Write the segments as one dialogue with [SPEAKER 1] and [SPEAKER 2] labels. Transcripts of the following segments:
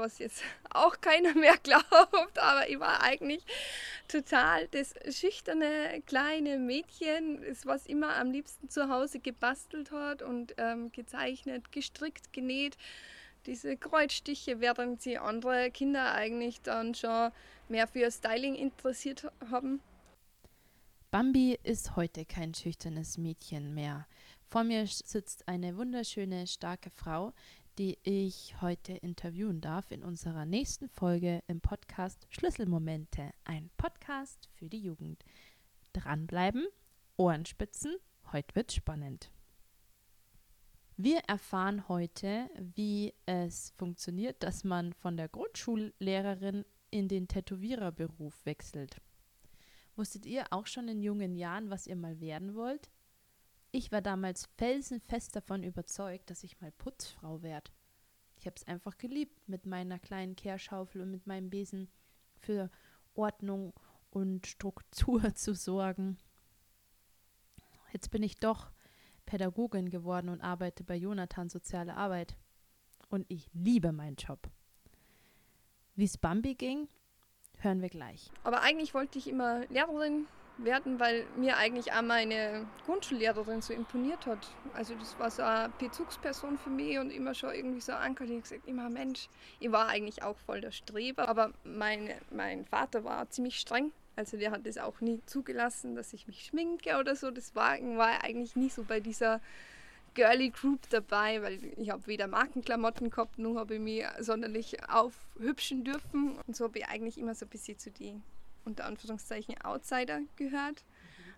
[SPEAKER 1] was jetzt auch keiner mehr glaubt, aber ich war eigentlich total das schüchterne kleine Mädchen, was immer am liebsten zu Hause gebastelt hat und ähm, gezeichnet, gestrickt, genäht. Diese Kreuzstiche, während sie andere Kinder eigentlich dann schon mehr für Styling interessiert haben.
[SPEAKER 2] Bambi ist heute kein schüchternes Mädchen mehr. Vor mir sitzt eine wunderschöne, starke Frau, die ich heute interviewen darf in unserer nächsten Folge im Podcast Schlüsselmomente, ein Podcast für die Jugend. Dranbleiben, Ohrenspitzen, heute wird spannend. Wir erfahren heute, wie es funktioniert, dass man von der Grundschullehrerin in den Tätowiererberuf wechselt. Wusstet ihr auch schon in jungen Jahren, was ihr mal werden wollt? Ich war damals felsenfest davon überzeugt, dass ich mal Putzfrau werde. Ich habe es einfach geliebt, mit meiner kleinen Kehrschaufel und mit meinem Besen für Ordnung und Struktur zu sorgen. Jetzt bin ich doch Pädagogin geworden und arbeite bei Jonathan Soziale Arbeit. Und ich liebe meinen Job. Wie es Bambi ging, hören wir gleich.
[SPEAKER 1] Aber eigentlich wollte ich immer Lehrerin werden, weil mir eigentlich auch meine Grundschullehrerin so imponiert hat. Also das war so eine Bezugsperson für mich und immer schon irgendwie so ankert. Ich gesagt, immer Mensch, ich war eigentlich auch voll der Streber, aber meine, mein Vater war ziemlich streng. Also der hat das auch nie zugelassen, dass ich mich schminke oder so. Das war, war eigentlich nie so bei dieser Girly Group dabei, weil ich habe weder Markenklamotten gehabt, noch habe ich mich sonderlich aufhübschen dürfen. Und so habe ich eigentlich immer so ein bisschen zu die unter Anführungszeichen Outsider gehört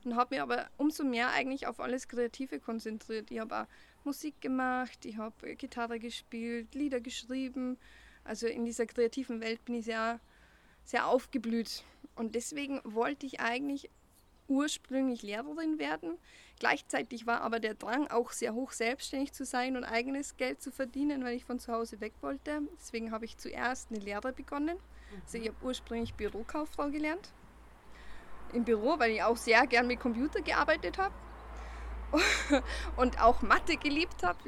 [SPEAKER 1] und habe mich aber umso mehr eigentlich auf alles Kreative konzentriert. Ich habe auch Musik gemacht, ich habe Gitarre gespielt, Lieder geschrieben. Also in dieser kreativen Welt bin ich sehr, sehr aufgeblüht. Und deswegen wollte ich eigentlich ursprünglich Lehrerin werden. Gleichzeitig war aber der Drang auch sehr hoch, selbstständig zu sein und eigenes Geld zu verdienen, weil ich von zu Hause weg wollte. Deswegen habe ich zuerst eine Lehre begonnen also ich habe ursprünglich Bürokauffrau gelernt. Im Büro, weil ich auch sehr gern mit Computer gearbeitet habe. und auch Mathe geliebt habe.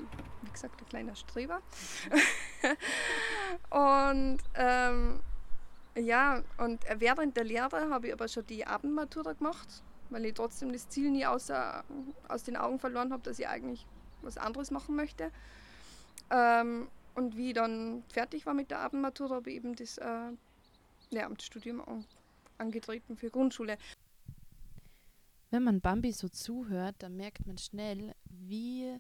[SPEAKER 1] Wie gesagt, ein kleiner Streber. und ähm, ja, und während der Lehre habe ich aber schon die Abendmatura gemacht, weil ich trotzdem das Ziel nie außer, aus den Augen verloren habe, dass ich eigentlich was anderes machen möchte. Ähm, und wie ich dann fertig war mit der Abendmatura, habe ich eben das äh, Lehramtsstudium angetreten für Grundschule.
[SPEAKER 2] Wenn man Bambi so zuhört, dann merkt man schnell, wie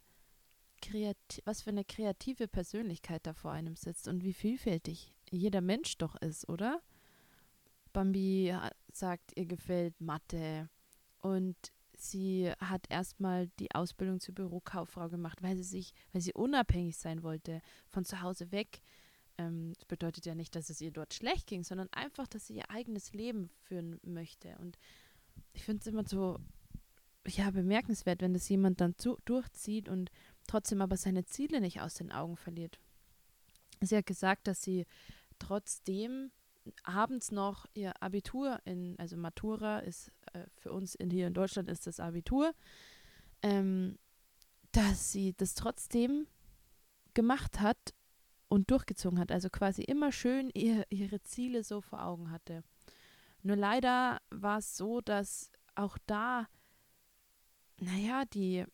[SPEAKER 2] was für eine kreative Persönlichkeit da vor einem sitzt und wie vielfältig jeder Mensch doch ist, oder? Bambi sagt, ihr gefällt Mathe und sie hat erstmal die Ausbildung zur Bürokauffrau gemacht, weil sie sich, weil sie unabhängig sein wollte, von zu Hause weg ähm, das bedeutet ja nicht, dass es ihr dort schlecht ging, sondern einfach, dass sie ihr eigenes Leben führen möchte. Und ich finde es immer so, ja, bemerkenswert, wenn das jemand dann zu, durchzieht und trotzdem aber seine Ziele nicht aus den Augen verliert. Sie hat gesagt, dass sie trotzdem abends noch ihr Abitur in, also Matura ist äh, für uns in, hier in Deutschland ist das Abitur, ähm, dass sie das trotzdem gemacht hat und durchgezogen hat. Also quasi immer schön ihr, ihre Ziele so vor Augen hatte. Nur leider war es so, dass auch da, naja, die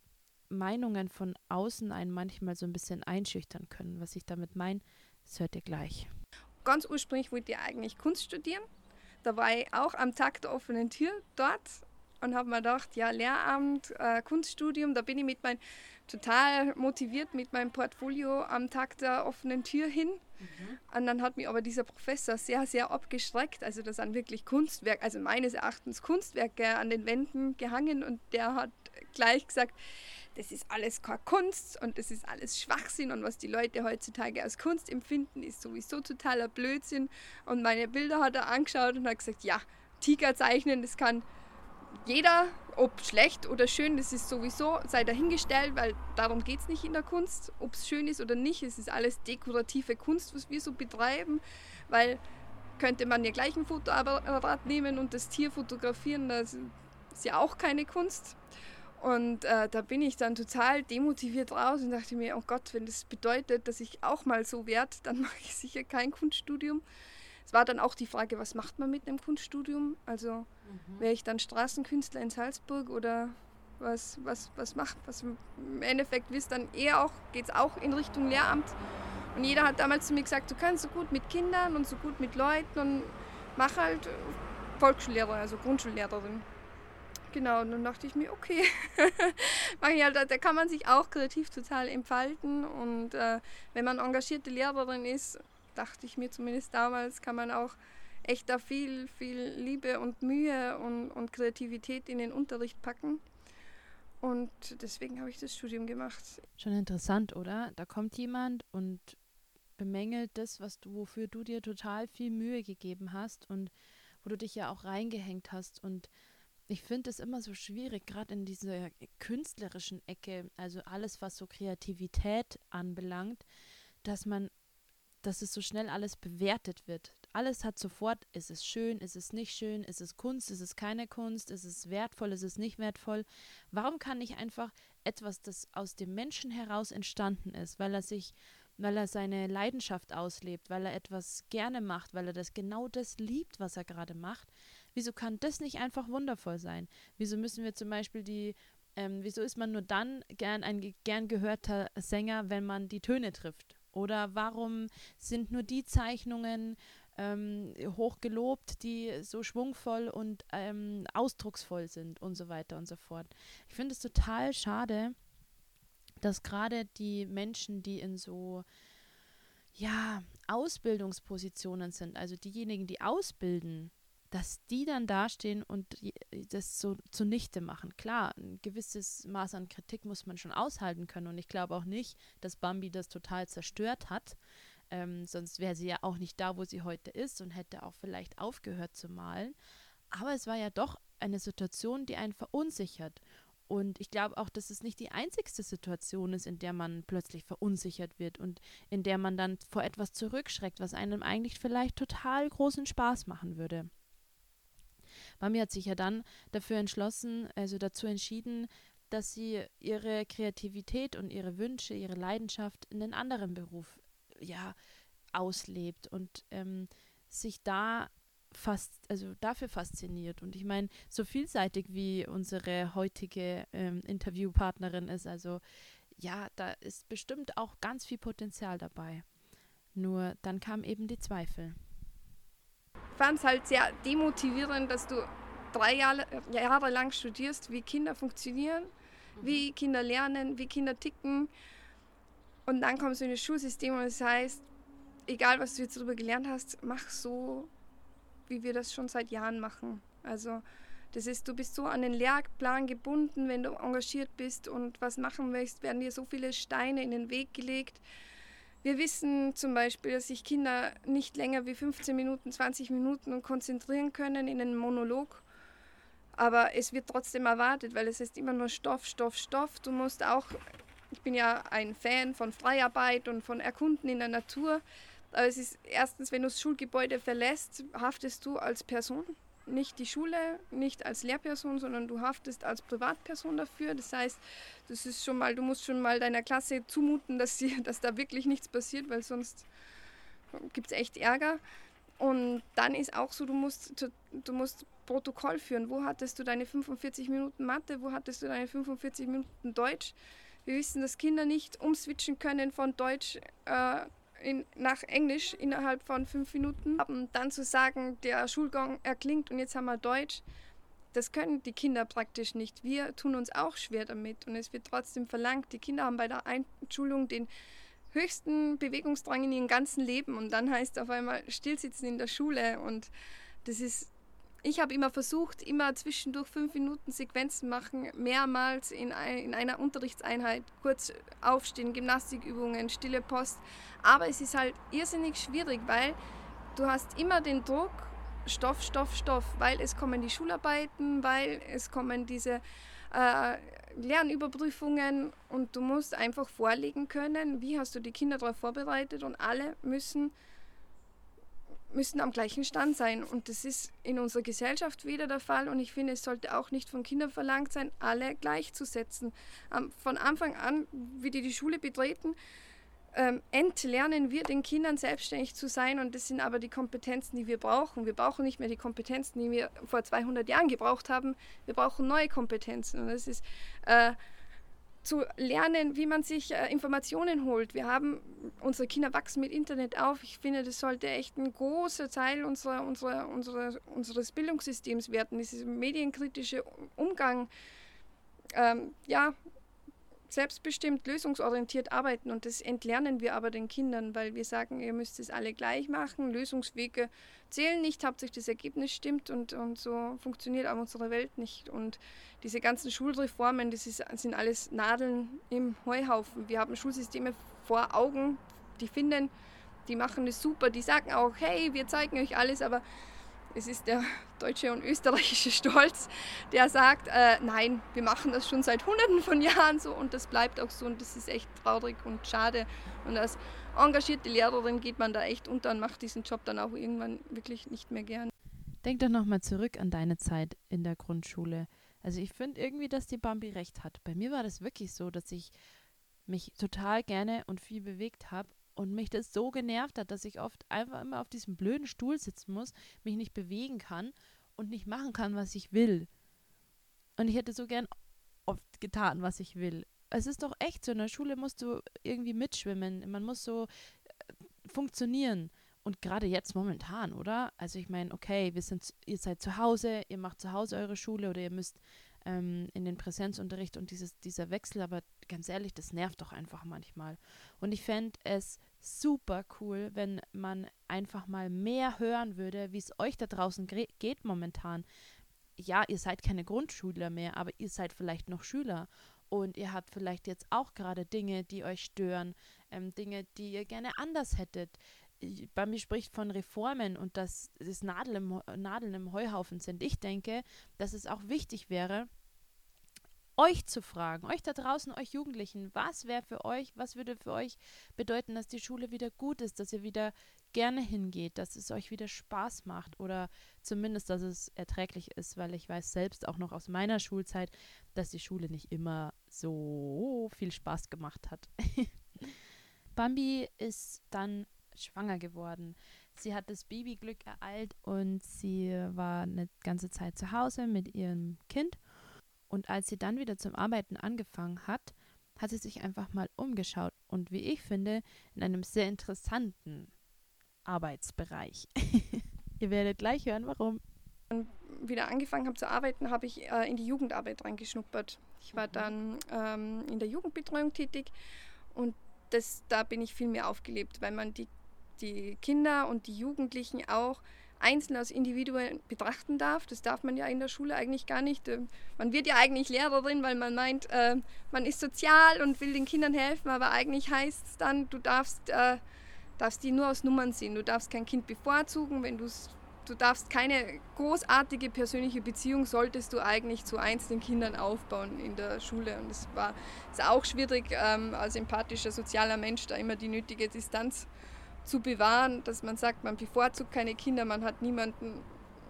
[SPEAKER 2] Meinungen von außen einen manchmal so ein bisschen einschüchtern können. Was ich damit meine, das hört ihr gleich.
[SPEAKER 1] Ganz ursprünglich wollte ich eigentlich Kunst studieren. Da war ich auch am Tag der offenen Tür dort und habe mir gedacht, ja, Lehramt, äh, Kunststudium, da bin ich mit meinem total motiviert mit meinem Portfolio am Tag der offenen Tür hin. Mhm. Und dann hat mich aber dieser Professor sehr, sehr abgestreckt. Also da sind wirklich Kunstwerke, also meines Erachtens Kunstwerke an den Wänden gehangen und der hat gleich gesagt, das ist alles keine Kunst und das ist alles Schwachsinn und was die Leute heutzutage als Kunst empfinden, ist sowieso totaler Blödsinn. Und meine Bilder hat er angeschaut und hat gesagt, ja, Tiger zeichnen, das kann jeder, ob schlecht oder schön, das ist sowieso, sei dahingestellt, weil darum geht es nicht in der Kunst, ob es schön ist oder nicht. Es ist alles dekorative Kunst, was wir so betreiben, weil könnte man ja gleich ein Fotoapparat nehmen und das Tier fotografieren, das ist ja auch keine Kunst. Und äh, da bin ich dann total demotiviert raus und dachte mir, oh Gott, wenn das bedeutet, dass ich auch mal so werde, dann mache ich sicher kein Kunststudium. Es war dann auch die Frage, was macht man mit einem Kunststudium? Also mhm. wäre ich dann Straßenkünstler in Salzburg oder was, was, was macht, was im Endeffekt wisst dann eher auch, geht es auch in Richtung Lehramt. Und jeder hat damals zu mir gesagt, du kannst so gut mit Kindern und so gut mit Leuten und mach halt Volksschullehrer, also Grundschullehrerin. Genau, und dann dachte ich mir, okay, halt, da kann man sich auch kreativ total entfalten. Und äh, wenn man engagierte Lehrerin ist, dachte ich mir zumindest damals, kann man auch echt da viel, viel Liebe und Mühe und, und Kreativität in den Unterricht packen. Und deswegen habe ich das Studium gemacht.
[SPEAKER 2] Schon interessant, oder? Da kommt jemand und bemängelt das, was du, wofür du dir total viel Mühe gegeben hast und wo du dich ja auch reingehängt hast. Und ich finde es immer so schwierig, gerade in dieser künstlerischen Ecke, also alles, was so Kreativität anbelangt, dass man, dass es so schnell alles bewertet wird. Alles hat sofort, ist es schön, ist es nicht schön, ist es Kunst, ist es keine Kunst, ist es wertvoll, ist es nicht wertvoll. Warum kann ich einfach etwas, das aus dem Menschen heraus entstanden ist, weil er sich weil er seine Leidenschaft auslebt, weil er etwas gerne macht, weil er das genau das liebt, was er gerade macht. Wieso kann das nicht einfach wundervoll sein? Wieso müssen wir zum Beispiel die, ähm, wieso ist man nur dann gern ein gern gehörter Sänger, wenn man die Töne trifft? Oder warum sind nur die Zeichnungen ähm, hochgelobt, die so schwungvoll und ähm, ausdrucksvoll sind und so weiter und so fort? Ich finde es total schade, dass gerade die Menschen, die in so ja, Ausbildungspositionen sind, also diejenigen, die ausbilden, dass die dann dastehen und das so zunichte machen. Klar, ein gewisses Maß an Kritik muss man schon aushalten können und ich glaube auch nicht, dass Bambi das total zerstört hat. Ähm, sonst wäre sie ja auch nicht da, wo sie heute ist und hätte auch vielleicht aufgehört zu malen. Aber es war ja doch eine Situation, die einen verunsichert. Und ich glaube auch, dass es nicht die einzigste Situation ist, in der man plötzlich verunsichert wird und in der man dann vor etwas zurückschreckt, was einem eigentlich vielleicht total großen Spaß machen würde. Mami hat sich ja dann dafür entschlossen, also dazu entschieden, dass sie ihre Kreativität und ihre Wünsche, ihre Leidenschaft in einen anderen Beruf ja auslebt und ähm, sich da fast, also dafür fasziniert. Und ich meine, so vielseitig wie unsere heutige ähm, Interviewpartnerin ist, also ja, da ist bestimmt auch ganz viel Potenzial dabei. Nur dann kamen eben die Zweifel.
[SPEAKER 1] Ich fand es halt sehr demotivierend, dass du drei Jahre, Jahre lang studierst, wie Kinder funktionieren, mhm. wie Kinder lernen, wie Kinder ticken. Und dann kommst du in das Schulsystem und es heißt, egal was du jetzt darüber gelernt hast, mach so, wie wir das schon seit Jahren machen. Also das ist, du bist so an den Lehrplan gebunden, wenn du engagiert bist und was machen möchtest, werden dir so viele Steine in den Weg gelegt. Wir wissen zum Beispiel, dass sich Kinder nicht länger wie 15 Minuten, 20 Minuten konzentrieren können in einem Monolog. Aber es wird trotzdem erwartet, weil es ist immer nur Stoff, Stoff, Stoff. Du musst auch, ich bin ja ein Fan von Freiarbeit und von Erkunden in der Natur. Aber es ist erstens, wenn du das Schulgebäude verlässt, haftest du als Person, nicht die Schule, nicht als Lehrperson, sondern du haftest als Privatperson dafür. Das heißt, das ist schon mal, du musst schon mal deiner Klasse zumuten, dass, sie, dass da wirklich nichts passiert, weil sonst gibt es echt Ärger. Und dann ist auch so, du musst, du musst Protokoll führen. Wo hattest du deine 45 Minuten Mathe? Wo hattest du deine 45 Minuten Deutsch? Wir wissen, dass Kinder nicht umswitchen können von Deutsch äh, in, nach Englisch innerhalb von fünf Minuten. Dann zu sagen, der Schulgang erklingt und jetzt haben wir Deutsch, das können die Kinder praktisch nicht. Wir tun uns auch schwer damit und es wird trotzdem verlangt. Die Kinder haben bei der Einschulung den höchsten Bewegungsdrang in ihrem ganzen Leben und dann heißt auf einmal stillsitzen in der Schule und das ist ich habe immer versucht, immer zwischendurch fünf Minuten Sequenzen machen, mehrmals in, ein, in einer Unterrichtseinheit, kurz aufstehen, Gymnastikübungen, stille Post. Aber es ist halt irrsinnig schwierig, weil du hast immer den Druck, Stoff, Stoff, Stoff, weil es kommen die Schularbeiten, weil es kommen diese äh, Lernüberprüfungen und du musst einfach vorlegen können, wie hast du die Kinder darauf vorbereitet und alle müssen müssen am gleichen Stand sein. Und das ist in unserer Gesellschaft wieder der Fall. Und ich finde, es sollte auch nicht von Kindern verlangt sein, alle gleichzusetzen. Von Anfang an, wie die die Schule betreten, ähm, entlernen wir den Kindern selbstständig zu sein. Und das sind aber die Kompetenzen, die wir brauchen. Wir brauchen nicht mehr die Kompetenzen, die wir vor 200 Jahren gebraucht haben. Wir brauchen neue Kompetenzen. Und das ist äh, zu lernen, wie man sich äh, Informationen holt. Wir haben, unsere Kinder wachsen mit Internet auf. Ich finde, das sollte echt ein großer Teil unserer, unserer, unserer, unseres Bildungssystems werden, dieser medienkritische Umgang. Ähm, ja, selbstbestimmt, lösungsorientiert arbeiten und das entlernen wir aber den Kindern, weil wir sagen, ihr müsst es alle gleich machen, Lösungswege zählen nicht, hauptsächlich das Ergebnis stimmt und, und so funktioniert auch unsere Welt nicht. Und diese ganzen Schulreformen, das ist, sind alles Nadeln im Heuhaufen. Wir haben Schulsysteme vor Augen, die finden, die machen es super, die sagen auch, hey, wir zeigen euch alles, aber es ist der deutsche und österreichische Stolz, der sagt, äh, nein, wir machen das schon seit hunderten von Jahren so und das bleibt auch so und das ist echt traurig und schade. Und als engagierte Lehrerin geht man da echt unter und macht diesen Job dann auch irgendwann wirklich nicht mehr gern.
[SPEAKER 2] Denk doch nochmal zurück an deine Zeit in der Grundschule. Also ich finde irgendwie, dass die Bambi recht hat. Bei mir war das wirklich so, dass ich mich total gerne und viel bewegt habe und mich das so genervt hat, dass ich oft einfach immer auf diesem blöden Stuhl sitzen muss, mich nicht bewegen kann und nicht machen kann, was ich will. Und ich hätte so gern oft getan, was ich will. Es ist doch echt so, in der Schule musst du irgendwie mitschwimmen, man muss so äh, funktionieren. Und gerade jetzt momentan, oder? Also ich meine, okay, wir sind, ihr seid zu Hause, ihr macht zu Hause eure Schule oder ihr müsst ähm, in den Präsenzunterricht und dieses, dieser Wechsel, aber ganz ehrlich, das nervt doch einfach manchmal. Und ich fände es super cool, wenn man einfach mal mehr hören würde, wie es euch da draußen geht momentan. Ja, ihr seid keine Grundschüler mehr, aber ihr seid vielleicht noch Schüler und ihr habt vielleicht jetzt auch gerade Dinge, die euch stören, ähm, Dinge, die ihr gerne anders hättet. Bei mir spricht von Reformen und dass es Nadeln im, Nadeln im Heuhaufen sind. Ich denke, dass es auch wichtig wäre, euch zu fragen, euch da draußen, euch Jugendlichen, was wäre für euch, was würde für euch bedeuten, dass die Schule wieder gut ist, dass ihr wieder gerne hingeht, dass es euch wieder Spaß macht oder zumindest, dass es erträglich ist, weil ich weiß selbst auch noch aus meiner Schulzeit, dass die Schule nicht immer so viel Spaß gemacht hat. Bambi ist dann schwanger geworden. Sie hat das Babyglück ereilt und sie war eine ganze Zeit zu Hause mit ihrem Kind und als sie dann wieder zum Arbeiten angefangen hat, hat sie sich einfach mal umgeschaut und wie ich finde, in einem sehr interessanten Arbeitsbereich. Ihr werdet gleich hören, warum.
[SPEAKER 1] Und wieder angefangen habe zu arbeiten, habe ich äh, in die Jugendarbeit reingeschnuppert. Ich war mhm. dann ähm, in der Jugendbetreuung tätig und das, da bin ich viel mehr aufgelebt, weil man die, die Kinder und die Jugendlichen auch einzeln als Individuen betrachten darf. Das darf man ja in der Schule eigentlich gar nicht. Ähm, man wird ja eigentlich Lehrerin, weil man meint, äh, man ist sozial und will den Kindern helfen, aber eigentlich heißt es dann, du darfst, äh, darfst die nur aus Nummern sehen. Du darfst kein Kind bevorzugen, wenn du du darfst keine großartige persönliche Beziehung solltest du eigentlich zu einzelnen Kindern aufbauen in der Schule. Und es war ist auch schwierig, ähm, als empathischer, sozialer Mensch da immer die nötige Distanz zu bewahren, dass man sagt, man bevorzugt keine Kinder, man hat niemanden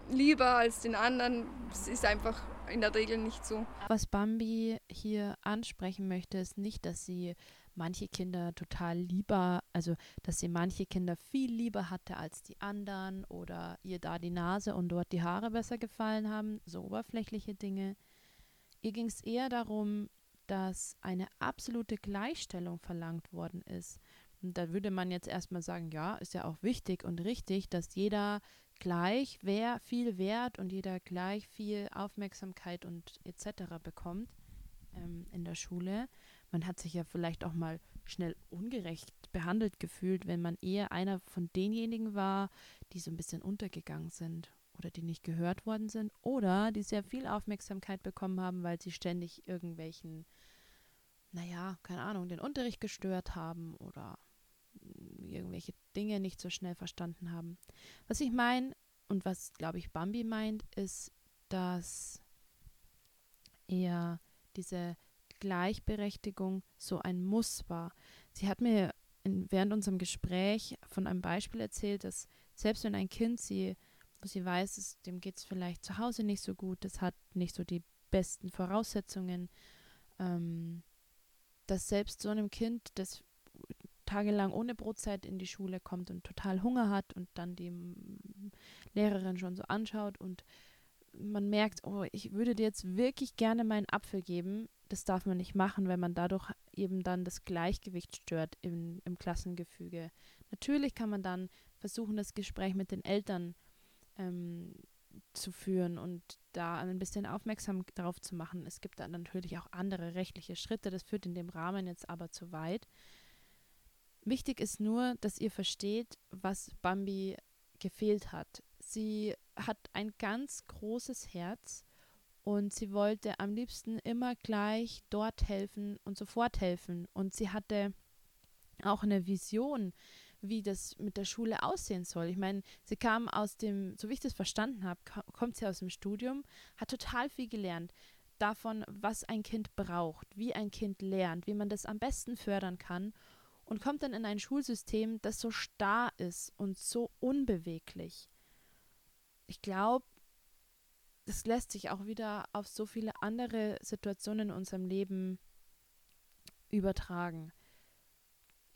[SPEAKER 1] lieber als den anderen. Es ist einfach in der Regel nicht so.
[SPEAKER 2] Was Bambi hier ansprechen möchte, ist nicht, dass sie manche Kinder total lieber, also dass sie manche Kinder viel lieber hatte als die anderen oder ihr da die Nase und dort die Haare besser gefallen haben, so oberflächliche Dinge. Ihr ging es eher darum, dass eine absolute Gleichstellung verlangt worden ist. Und da würde man jetzt erstmal sagen, ja, ist ja auch wichtig und richtig, dass jeder gleich wer viel Wert und jeder gleich viel Aufmerksamkeit und etc. bekommt ähm, in der Schule. Man hat sich ja vielleicht auch mal schnell ungerecht behandelt gefühlt, wenn man eher einer von denjenigen war, die so ein bisschen untergegangen sind oder die nicht gehört worden sind oder die sehr viel Aufmerksamkeit bekommen haben, weil sie ständig irgendwelchen, naja, keine Ahnung, den Unterricht gestört haben oder irgendwelche Dinge nicht so schnell verstanden haben. Was ich meine und was, glaube ich, Bambi meint, ist, dass eher diese Gleichberechtigung so ein Muss war. Sie hat mir in, während unserem Gespräch von einem Beispiel erzählt, dass Selbst wenn ein Kind sie, wo sie weiß, es, dem geht es vielleicht zu Hause nicht so gut, es hat nicht so die besten Voraussetzungen, ähm, dass selbst so einem Kind, das tagelang ohne Brotzeit in die Schule kommt und total Hunger hat und dann die Lehrerin schon so anschaut und man merkt, oh, ich würde dir jetzt wirklich gerne meinen Apfel geben. Das darf man nicht machen, weil man dadurch eben dann das Gleichgewicht stört im, im Klassengefüge. Natürlich kann man dann versuchen, das Gespräch mit den Eltern ähm, zu führen und da ein bisschen aufmerksam darauf zu machen. Es gibt dann natürlich auch andere rechtliche Schritte, das führt in dem Rahmen jetzt aber zu weit. Wichtig ist nur, dass ihr versteht, was Bambi gefehlt hat. Sie hat ein ganz großes Herz und sie wollte am liebsten immer gleich dort helfen und sofort helfen. Und sie hatte auch eine Vision, wie das mit der Schule aussehen soll. Ich meine, sie kam aus dem, so wie ich das verstanden habe, kommt sie aus dem Studium, hat total viel gelernt davon, was ein Kind braucht, wie ein Kind lernt, wie man das am besten fördern kann und kommt dann in ein Schulsystem, das so starr ist und so unbeweglich ich glaube, das lässt sich auch wieder auf so viele andere Situationen in unserem Leben übertragen.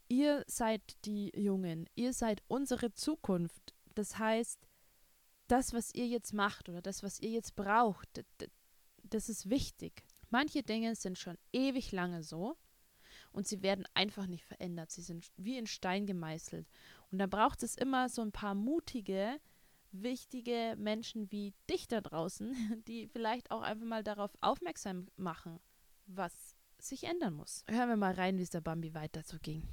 [SPEAKER 2] Ihr seid die Jungen, ihr seid unsere Zukunft. Das heißt, das, was ihr jetzt macht oder das, was ihr jetzt braucht, das ist wichtig. Manche Dinge sind schon ewig lange so und sie werden einfach nicht verändert. Sie sind wie in Stein gemeißelt. Und da braucht es immer so ein paar mutige, wichtige Menschen wie dich da draußen, die vielleicht auch einfach mal darauf aufmerksam machen, was sich ändern muss. Hören wir mal rein, wie es der Bambi weiter so ging.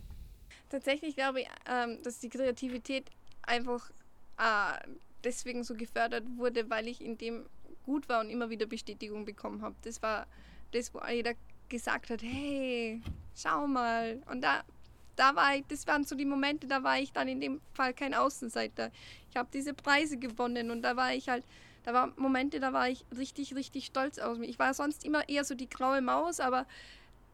[SPEAKER 1] Tatsächlich glaube ich, ähm, dass die Kreativität einfach äh, deswegen so gefördert wurde, weil ich in dem gut war und immer wieder Bestätigung bekommen habe. Das war das, wo jeder gesagt hat, hey, schau mal. Und da da war ich, das waren so die Momente, da war ich dann in dem Fall kein Außenseiter. Ich habe diese Preise gewonnen und da war ich halt, da waren Momente, da war ich richtig, richtig stolz auf mich. Ich war sonst immer eher so die graue Maus, aber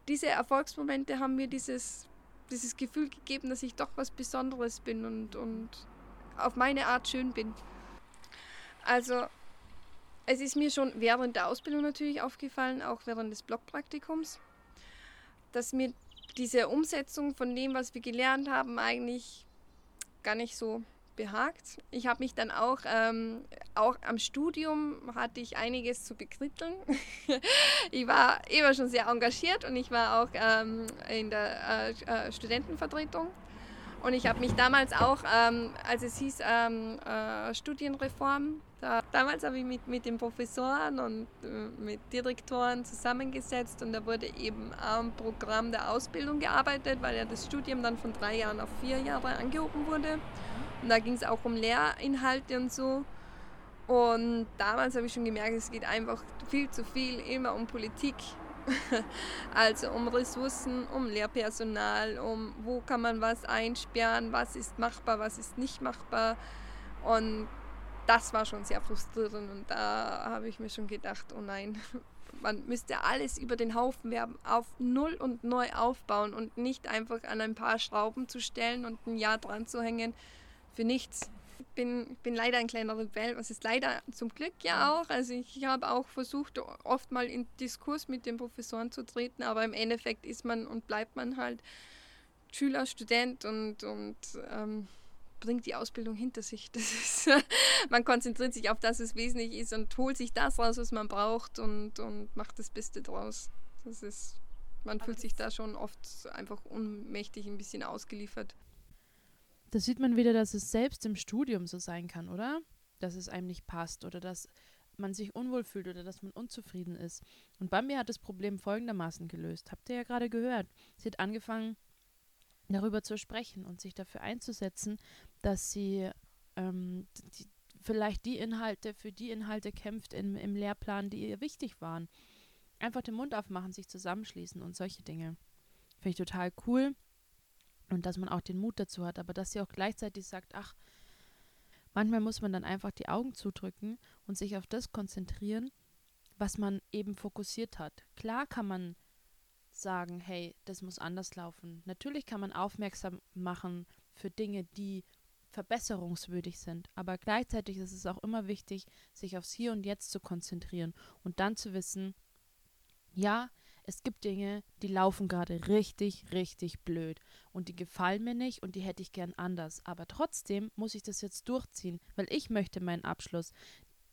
[SPEAKER 1] diese Erfolgsmomente haben mir dieses, dieses Gefühl gegeben, dass ich doch was Besonderes bin und, und auf meine Art schön bin. Also es ist mir schon während der Ausbildung natürlich aufgefallen, auch während des Blockpraktikums, dass mir diese Umsetzung von dem, was wir gelernt haben, eigentlich gar nicht so behagt. Ich habe mich dann auch, ähm, auch am Studium hatte ich einiges zu bekritteln. ich war immer schon sehr engagiert und ich war auch ähm, in der äh, äh Studentenvertretung und ich habe mich damals auch, ähm, als es hieß ähm, äh, Studienreform, da, damals habe ich mit, mit den Professoren und äh, mit Direktoren zusammengesetzt und da wurde eben am Programm der Ausbildung gearbeitet, weil ja das Studium dann von drei Jahren auf vier Jahre angehoben wurde. Und da ging es auch um Lehrinhalte und so. Und damals habe ich schon gemerkt, es geht einfach viel zu viel immer um Politik also um Ressourcen, um Lehrpersonal, um wo kann man was einsperren, was ist machbar, was ist nicht machbar. Und das war schon sehr frustrierend und da habe ich mir schon gedacht, oh nein, man müsste alles über den Haufen werben, auf Null und neu aufbauen und nicht einfach an ein paar Schrauben zu stellen und ein Jahr dran zu hängen für nichts bin, bin leider ein kleiner Rebell, was ist leider zum Glück ja auch. Also ich habe auch versucht, oft mal in Diskurs mit den Professoren zu treten, aber im Endeffekt ist man und bleibt man halt Schüler, Student und, und ähm, bringt die Ausbildung hinter sich. Das ist, man konzentriert sich auf das, was wesentlich ist und holt sich das raus, was man braucht und, und macht das Beste draus. Das ist, man fühlt sich da schon oft einfach unmächtig ein bisschen ausgeliefert.
[SPEAKER 2] Da sieht man wieder, dass es selbst im Studium so sein kann, oder? Dass es einem nicht passt oder dass man sich unwohl fühlt oder dass man unzufrieden ist. Und Bambi hat das Problem folgendermaßen gelöst. Habt ihr ja gerade gehört. Sie hat angefangen, darüber zu sprechen und sich dafür einzusetzen, dass sie ähm, die, vielleicht die Inhalte, für die Inhalte kämpft im, im Lehrplan, die ihr wichtig waren. Einfach den Mund aufmachen, sich zusammenschließen und solche Dinge. Finde ich total cool und dass man auch den Mut dazu hat, aber dass sie auch gleichzeitig sagt, ach, manchmal muss man dann einfach die Augen zudrücken und sich auf das konzentrieren, was man eben fokussiert hat. Klar kann man sagen, hey, das muss anders laufen. Natürlich kann man aufmerksam machen für Dinge, die verbesserungswürdig sind. Aber gleichzeitig ist es auch immer wichtig, sich aufs Hier und Jetzt zu konzentrieren und dann zu wissen, ja, es gibt Dinge, die laufen gerade richtig, richtig blöd und die gefallen mir nicht und die hätte ich gern anders. Aber trotzdem muss ich das jetzt durchziehen, weil ich möchte meinen Abschluss.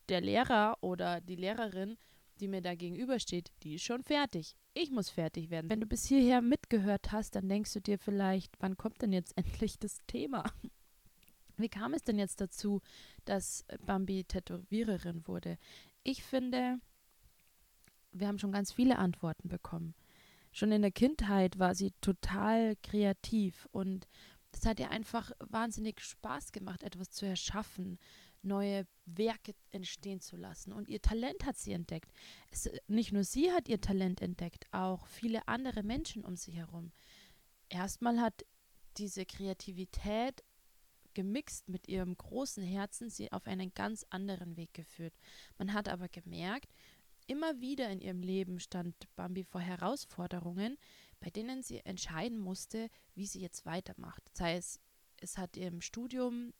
[SPEAKER 2] Der Lehrer oder die Lehrerin, die mir da gegenübersteht, die ist schon fertig. Ich muss fertig werden. Wenn du bis hierher mitgehört hast, dann denkst du dir vielleicht, wann kommt denn jetzt endlich das Thema? Wie kam es denn jetzt dazu, dass Bambi Tätowiererin wurde? Ich finde, wir haben schon ganz viele Antworten bekommen. Schon in der Kindheit war sie total kreativ und es hat ihr einfach wahnsinnig Spaß gemacht, etwas zu erschaffen, neue Werke entstehen zu lassen. Und ihr Talent hat sie entdeckt. Es, nicht nur sie hat ihr Talent entdeckt, auch viele andere Menschen um sie herum. Erstmal hat diese Kreativität gemixt mit ihrem großen Herzen sie auf einen ganz anderen Weg geführt. Man hat aber gemerkt, Immer wieder in ihrem Leben stand Bambi vor Herausforderungen, bei denen sie entscheiden musste, wie sie jetzt weitermacht. Sei es, es hat ihrem Studium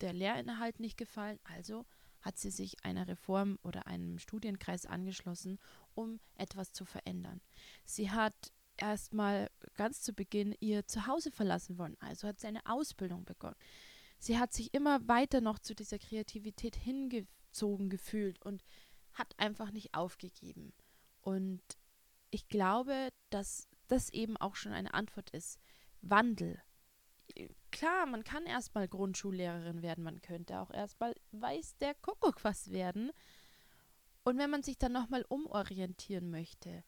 [SPEAKER 2] der Lehrinhalt nicht gefallen, also hat sie sich einer Reform oder einem Studienkreis angeschlossen, um etwas zu verändern. Sie hat erstmal ganz zu Beginn ihr Zuhause verlassen wollen, also hat sie eine Ausbildung begonnen. Sie hat sich immer weiter noch zu dieser Kreativität hingezogen gefühlt und hat einfach nicht aufgegeben. Und ich glaube, dass das eben auch schon eine Antwort ist. Wandel. Klar, man kann erstmal Grundschullehrerin werden, man könnte auch erstmal weiß der Kuckuck was werden. Und wenn man sich dann nochmal umorientieren möchte,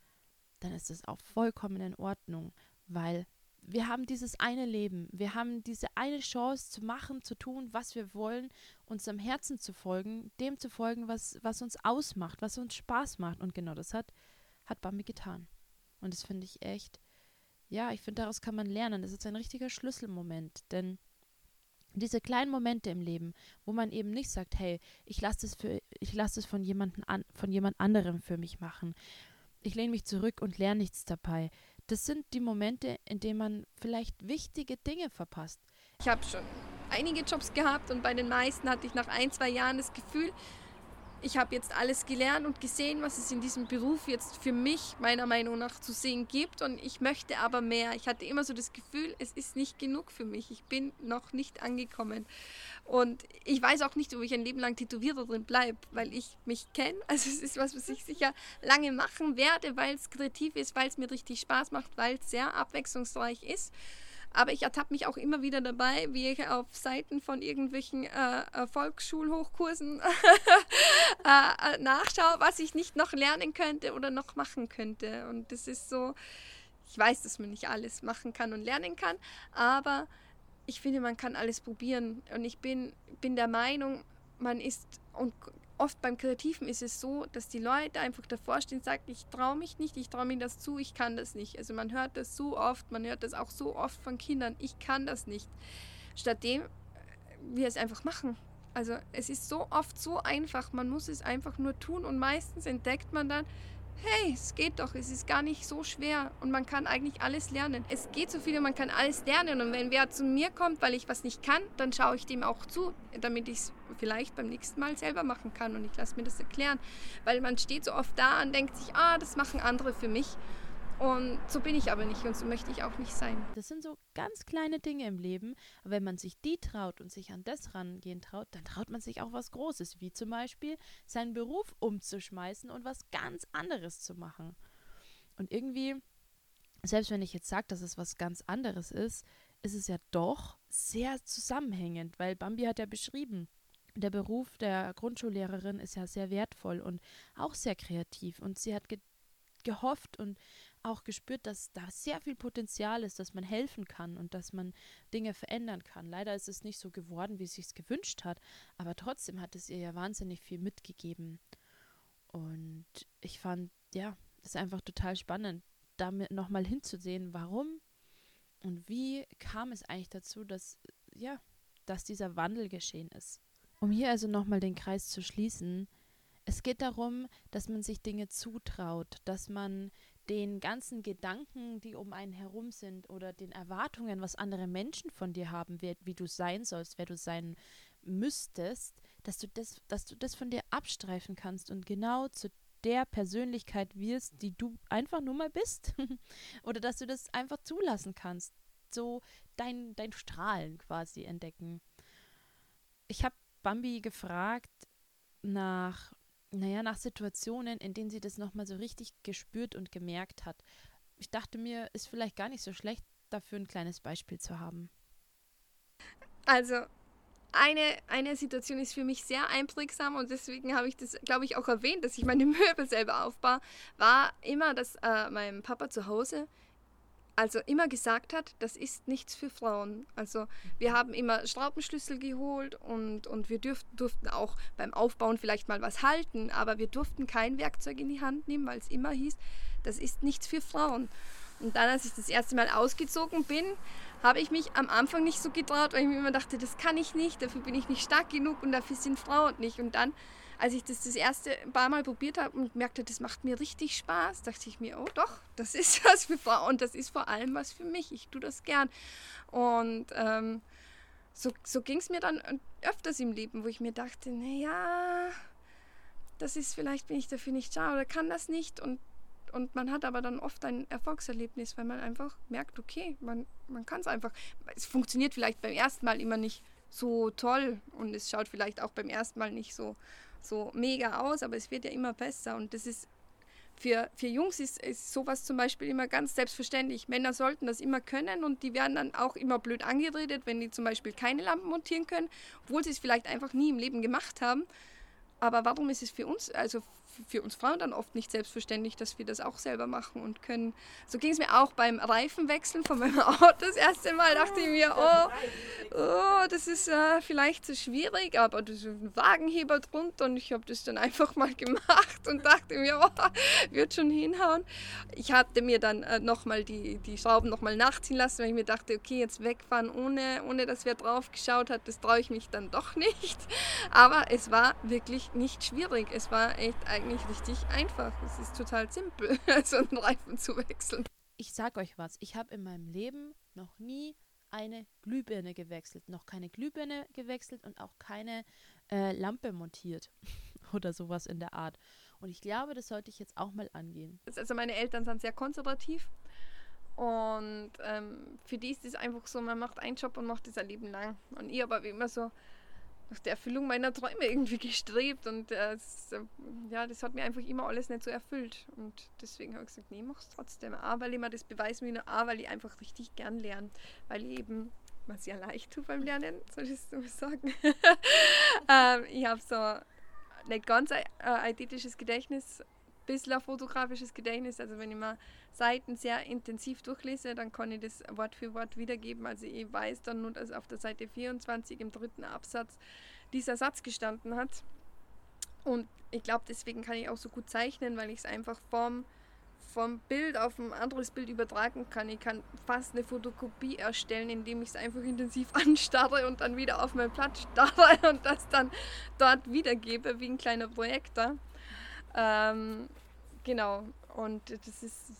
[SPEAKER 2] dann ist es auch vollkommen in Ordnung, weil wir haben dieses eine Leben, wir haben diese eine Chance zu machen, zu tun, was wir wollen, unserem Herzen zu folgen, dem zu folgen, was, was uns ausmacht, was uns Spaß macht. Und genau das hat, hat Bambi getan. Und das finde ich echt, ja, ich finde, daraus kann man lernen. Das ist ein richtiger Schlüsselmoment, denn diese kleinen Momente im Leben, wo man eben nicht sagt, hey, ich lasse es für, ich lasse es von jemandem an, von jemand anderem für mich machen. Ich lehne mich zurück und lerne nichts dabei das sind die Momente, in denen man vielleicht wichtige Dinge verpasst.
[SPEAKER 1] Ich habe schon einige Jobs gehabt und bei den meisten hatte ich nach ein, zwei Jahren das Gefühl, ich habe jetzt alles gelernt und gesehen, was es in diesem Beruf jetzt für mich meiner Meinung nach zu sehen gibt und ich möchte aber mehr. Ich hatte immer so das Gefühl, es ist nicht genug für mich. Ich bin noch nicht angekommen. Und ich weiß auch nicht, ob ich ein Leben lang Tätowiererin bleibe, weil ich mich kenne. Also es ist was, was ich sicher lange machen werde, weil es kreativ ist, weil es mir richtig Spaß macht, weil es sehr abwechslungsreich ist. Aber ich ertappe mich auch immer wieder dabei, wie ich auf Seiten von irgendwelchen äh, äh Volksschulhochkursen äh, äh, nachschaue, was ich nicht noch lernen könnte oder noch machen könnte. Und das ist so, ich weiß, dass man nicht alles machen kann und lernen kann, aber ich finde, man kann alles probieren. Und ich bin, bin der Meinung, man ist, und oft beim Kreativen ist es so, dass die Leute einfach davor stehen und sagen, ich traue mich nicht, ich traue mir das zu, ich kann das nicht. Also man hört das so oft, man hört das auch so oft von Kindern, ich kann das nicht. Stattdem äh, wir es einfach machen. Also es ist so oft so einfach, man muss es einfach nur tun und meistens entdeckt man dann, hey, es geht doch, es ist gar nicht so schwer. Und man kann eigentlich alles lernen. Es geht so viel und man kann alles lernen. Und wenn wer zu mir kommt, weil ich was nicht kann, dann schaue ich dem auch zu, damit ich es vielleicht beim nächsten Mal selber machen kann. Und ich lasse mir das erklären, weil man steht so oft da und denkt sich, ah, das machen andere für mich und so bin ich aber nicht und so möchte ich auch nicht sein.
[SPEAKER 2] Das sind so ganz kleine Dinge im Leben. Aber wenn man sich die traut und sich an das rangehen traut, dann traut man sich auch was Großes, wie zum Beispiel seinen Beruf umzuschmeißen und was ganz anderes zu machen. Und irgendwie, selbst wenn ich jetzt sage, dass es was ganz anderes ist, ist es ja doch sehr zusammenhängend, weil Bambi hat ja beschrieben, der Beruf der Grundschullehrerin ist ja sehr wertvoll und auch sehr kreativ. Und sie hat ge gehofft und auch gespürt, dass da sehr viel Potenzial ist, dass man helfen kann und dass man Dinge verändern kann. Leider ist es nicht so geworden, wie sie es gewünscht hat, aber trotzdem hat es ihr ja wahnsinnig viel mitgegeben. Und ich fand, ja, das ist einfach total spannend, damit nochmal hinzusehen, warum und wie kam es eigentlich dazu, dass, ja, dass dieser Wandel geschehen ist. Um hier also nochmal den Kreis zu schließen, es geht darum, dass man sich Dinge zutraut, dass man den ganzen Gedanken, die um einen herum sind oder den Erwartungen, was andere Menschen von dir haben, wie, wie du sein sollst, wer du sein müsstest, dass du das, dass du das von dir abstreifen kannst und genau zu der Persönlichkeit wirst, die du einfach nur mal bist. oder dass du das einfach zulassen kannst. So dein, dein Strahlen quasi entdecken. Ich habe Bambi gefragt nach naja, nach Situationen, in denen sie das nochmal so richtig gespürt und gemerkt hat. Ich dachte mir, ist vielleicht gar nicht so schlecht, dafür ein kleines Beispiel zu haben.
[SPEAKER 1] Also, eine, eine Situation ist für mich sehr einprägsam und deswegen habe ich das, glaube ich, auch erwähnt, dass ich meine Möbel selber aufbaue, war immer, dass äh, mein Papa zu Hause also immer gesagt hat, das ist nichts für Frauen. Also wir haben immer Schraubenschlüssel geholt und, und wir dürften, durften auch beim Aufbauen vielleicht mal was halten, aber wir durften kein Werkzeug in die Hand nehmen, weil es immer hieß, das ist nichts für Frauen. Und dann, als ich das erste Mal ausgezogen bin, habe ich mich am Anfang nicht so getraut, weil ich mir immer dachte, das kann ich nicht, dafür bin ich nicht stark genug und dafür sind Frauen nicht. Und dann als ich das das erste paar Mal probiert habe und merkte, das macht mir richtig Spaß, dachte ich mir, oh doch, das ist was für Frauen und das ist vor allem was für mich. Ich tue das gern. Und ähm, so, so ging es mir dann öfters im Leben, wo ich mir dachte, naja, das ist vielleicht, bin ich dafür nicht da oder kann das nicht. Und, und man hat aber dann oft ein Erfolgserlebnis, weil man einfach merkt, okay, man, man kann es einfach. Es funktioniert vielleicht beim ersten Mal immer nicht so toll und es schaut vielleicht auch beim ersten Mal nicht so so mega aus, aber es wird ja immer besser und das ist für, für Jungs ist, ist sowas zum Beispiel immer ganz selbstverständlich. Männer sollten das immer können und die werden dann auch immer blöd angeredet, wenn die zum Beispiel keine Lampen montieren können, obwohl sie es vielleicht einfach nie im Leben gemacht haben. Aber warum ist es für uns, also für uns Frauen dann oft nicht selbstverständlich, dass wir das auch selber machen und können. So ging es mir auch beim Reifenwechseln von meinem Auto das erste Mal. Dachte ich mir, oh, oh das ist äh, vielleicht zu schwierig, aber das ist ein Wagenheber drunter und ich habe das dann einfach mal gemacht und dachte mir, oh, wird schon hinhauen. Ich hatte mir dann äh, nochmal die, die Schrauben nochmal nachziehen lassen, weil ich mir dachte, okay, jetzt wegfahren, ohne, ohne dass wer drauf geschaut hat, das traue ich mich dann doch nicht. Aber es war wirklich nicht schwierig. Es war echt eigentlich eigentlich richtig einfach. Es ist total simpel, so einen Reifen zu wechseln.
[SPEAKER 2] Ich sag euch was, ich habe in meinem Leben noch nie eine Glühbirne gewechselt, noch keine Glühbirne gewechselt und auch keine äh, Lampe montiert oder sowas in der Art. Und ich glaube, das sollte ich jetzt auch mal angehen.
[SPEAKER 1] Also meine Eltern sind sehr konservativ und ähm, für die ist es einfach so, man macht einen Job und macht das ein Leben lang. Und ich aber wie immer so, nach der Erfüllung meiner Träume irgendwie gestrebt und das, ja, das hat mir einfach immer alles nicht so erfüllt und deswegen habe ich gesagt, nee, mach's trotzdem. A, weil ich mir das beweisen will, A, weil ich einfach richtig gern lerne, weil ich eben was sehr leicht tue beim Lernen, soll ich es mal sagen. ähm, ich habe so nicht ganz ein äh, eidetisches Gedächtnis, bisschen ein fotografisches Gedächtnis. Also wenn ich mal Seiten sehr intensiv durchlese, dann kann ich das Wort für Wort wiedergeben. Also ich weiß dann nur, dass auf der Seite 24 im dritten Absatz dieser Satz gestanden hat. Und ich glaube, deswegen kann ich auch so gut zeichnen, weil ich es einfach vom, vom Bild auf ein anderes Bild übertragen kann. Ich kann fast eine Fotokopie erstellen, indem ich es einfach intensiv anstarre und dann wieder auf mein Blatt starre und das dann dort wiedergebe, wie ein kleiner Projektor. Ähm, genau, und das ist,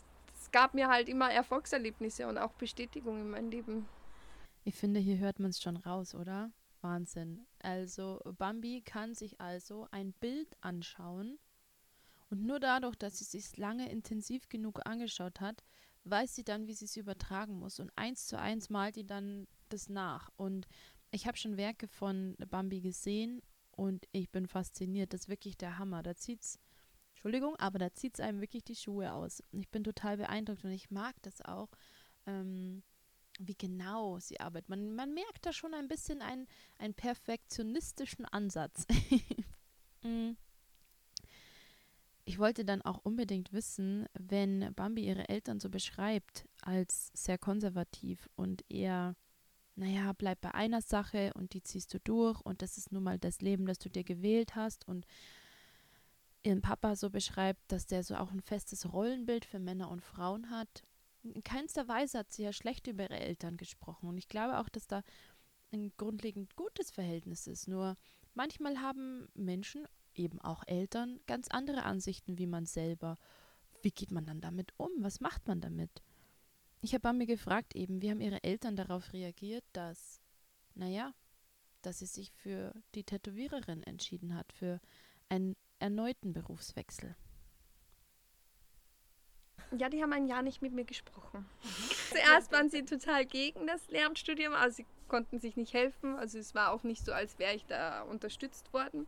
[SPEAKER 1] es gab mir halt immer Erfolgserlebnisse und auch Bestätigung in meinem Leben.
[SPEAKER 2] Ich finde, hier hört man es schon raus, oder? Wahnsinn. Also Bambi kann sich also ein Bild anschauen und nur dadurch, dass sie es lange intensiv genug angeschaut hat, weiß sie dann, wie sie es übertragen muss und eins zu eins malt die dann das nach. Und ich habe schon Werke von Bambi gesehen und ich bin fasziniert. Das ist wirklich der Hammer. Da zieht es Entschuldigung, aber da zieht es einem wirklich die Schuhe aus. Ich bin total beeindruckt und ich mag das auch, ähm, wie genau sie arbeitet. Man, man merkt da schon ein bisschen einen, einen perfektionistischen Ansatz. Mm. ich wollte dann auch unbedingt wissen, wenn Bambi ihre Eltern so beschreibt als sehr konservativ und eher, naja, bleib bei einer Sache und die ziehst du durch und das ist nun mal das Leben, das du dir gewählt hast und ihren Papa so beschreibt, dass der so auch ein festes Rollenbild für Männer und Frauen hat. In keinster Weise hat sie ja schlecht über ihre Eltern gesprochen. Und ich glaube auch, dass da ein grundlegend gutes Verhältnis ist. Nur manchmal haben Menschen, eben auch Eltern, ganz andere Ansichten wie man selber, wie geht man dann damit um? Was macht man damit? Ich habe mir gefragt eben, wie haben ihre Eltern darauf reagiert, dass, naja, dass sie sich für die Tätowiererin entschieden hat, für einen erneuten Berufswechsel.
[SPEAKER 1] Ja, die haben ein Jahr nicht mit mir gesprochen. Mhm. Zuerst waren sie total gegen das Lehramtsstudium, also sie konnten sich nicht helfen. Also es war auch nicht so, als wäre ich da unterstützt worden.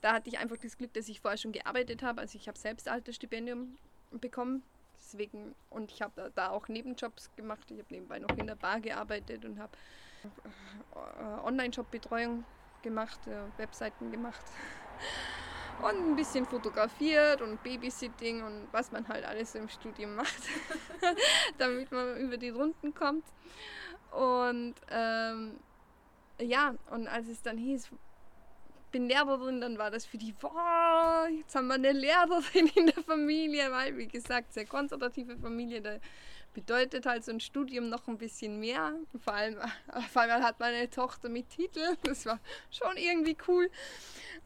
[SPEAKER 1] Da hatte ich einfach das Glück, dass ich vorher schon gearbeitet habe. Also ich habe selbst Altersstipendium bekommen. Deswegen, und ich habe da auch Nebenjobs gemacht. Ich habe nebenbei noch in der Bar gearbeitet und habe äh, Online-Shop-Betreuung gemacht, äh, Webseiten gemacht und ein bisschen fotografiert und Babysitting und was man halt alles im Studium macht, damit man über die Runden kommt. Und ähm, ja, und als es dann hieß, bin Lehrerin, dann war das für die, boah, jetzt haben wir eine Lehrerin in der Familie, weil, wie gesagt, sehr konservative Familie, da bedeutet halt so ein Studium noch ein bisschen mehr. Vor allem, auf einmal hat meine Tochter mit Titel, das war schon irgendwie cool.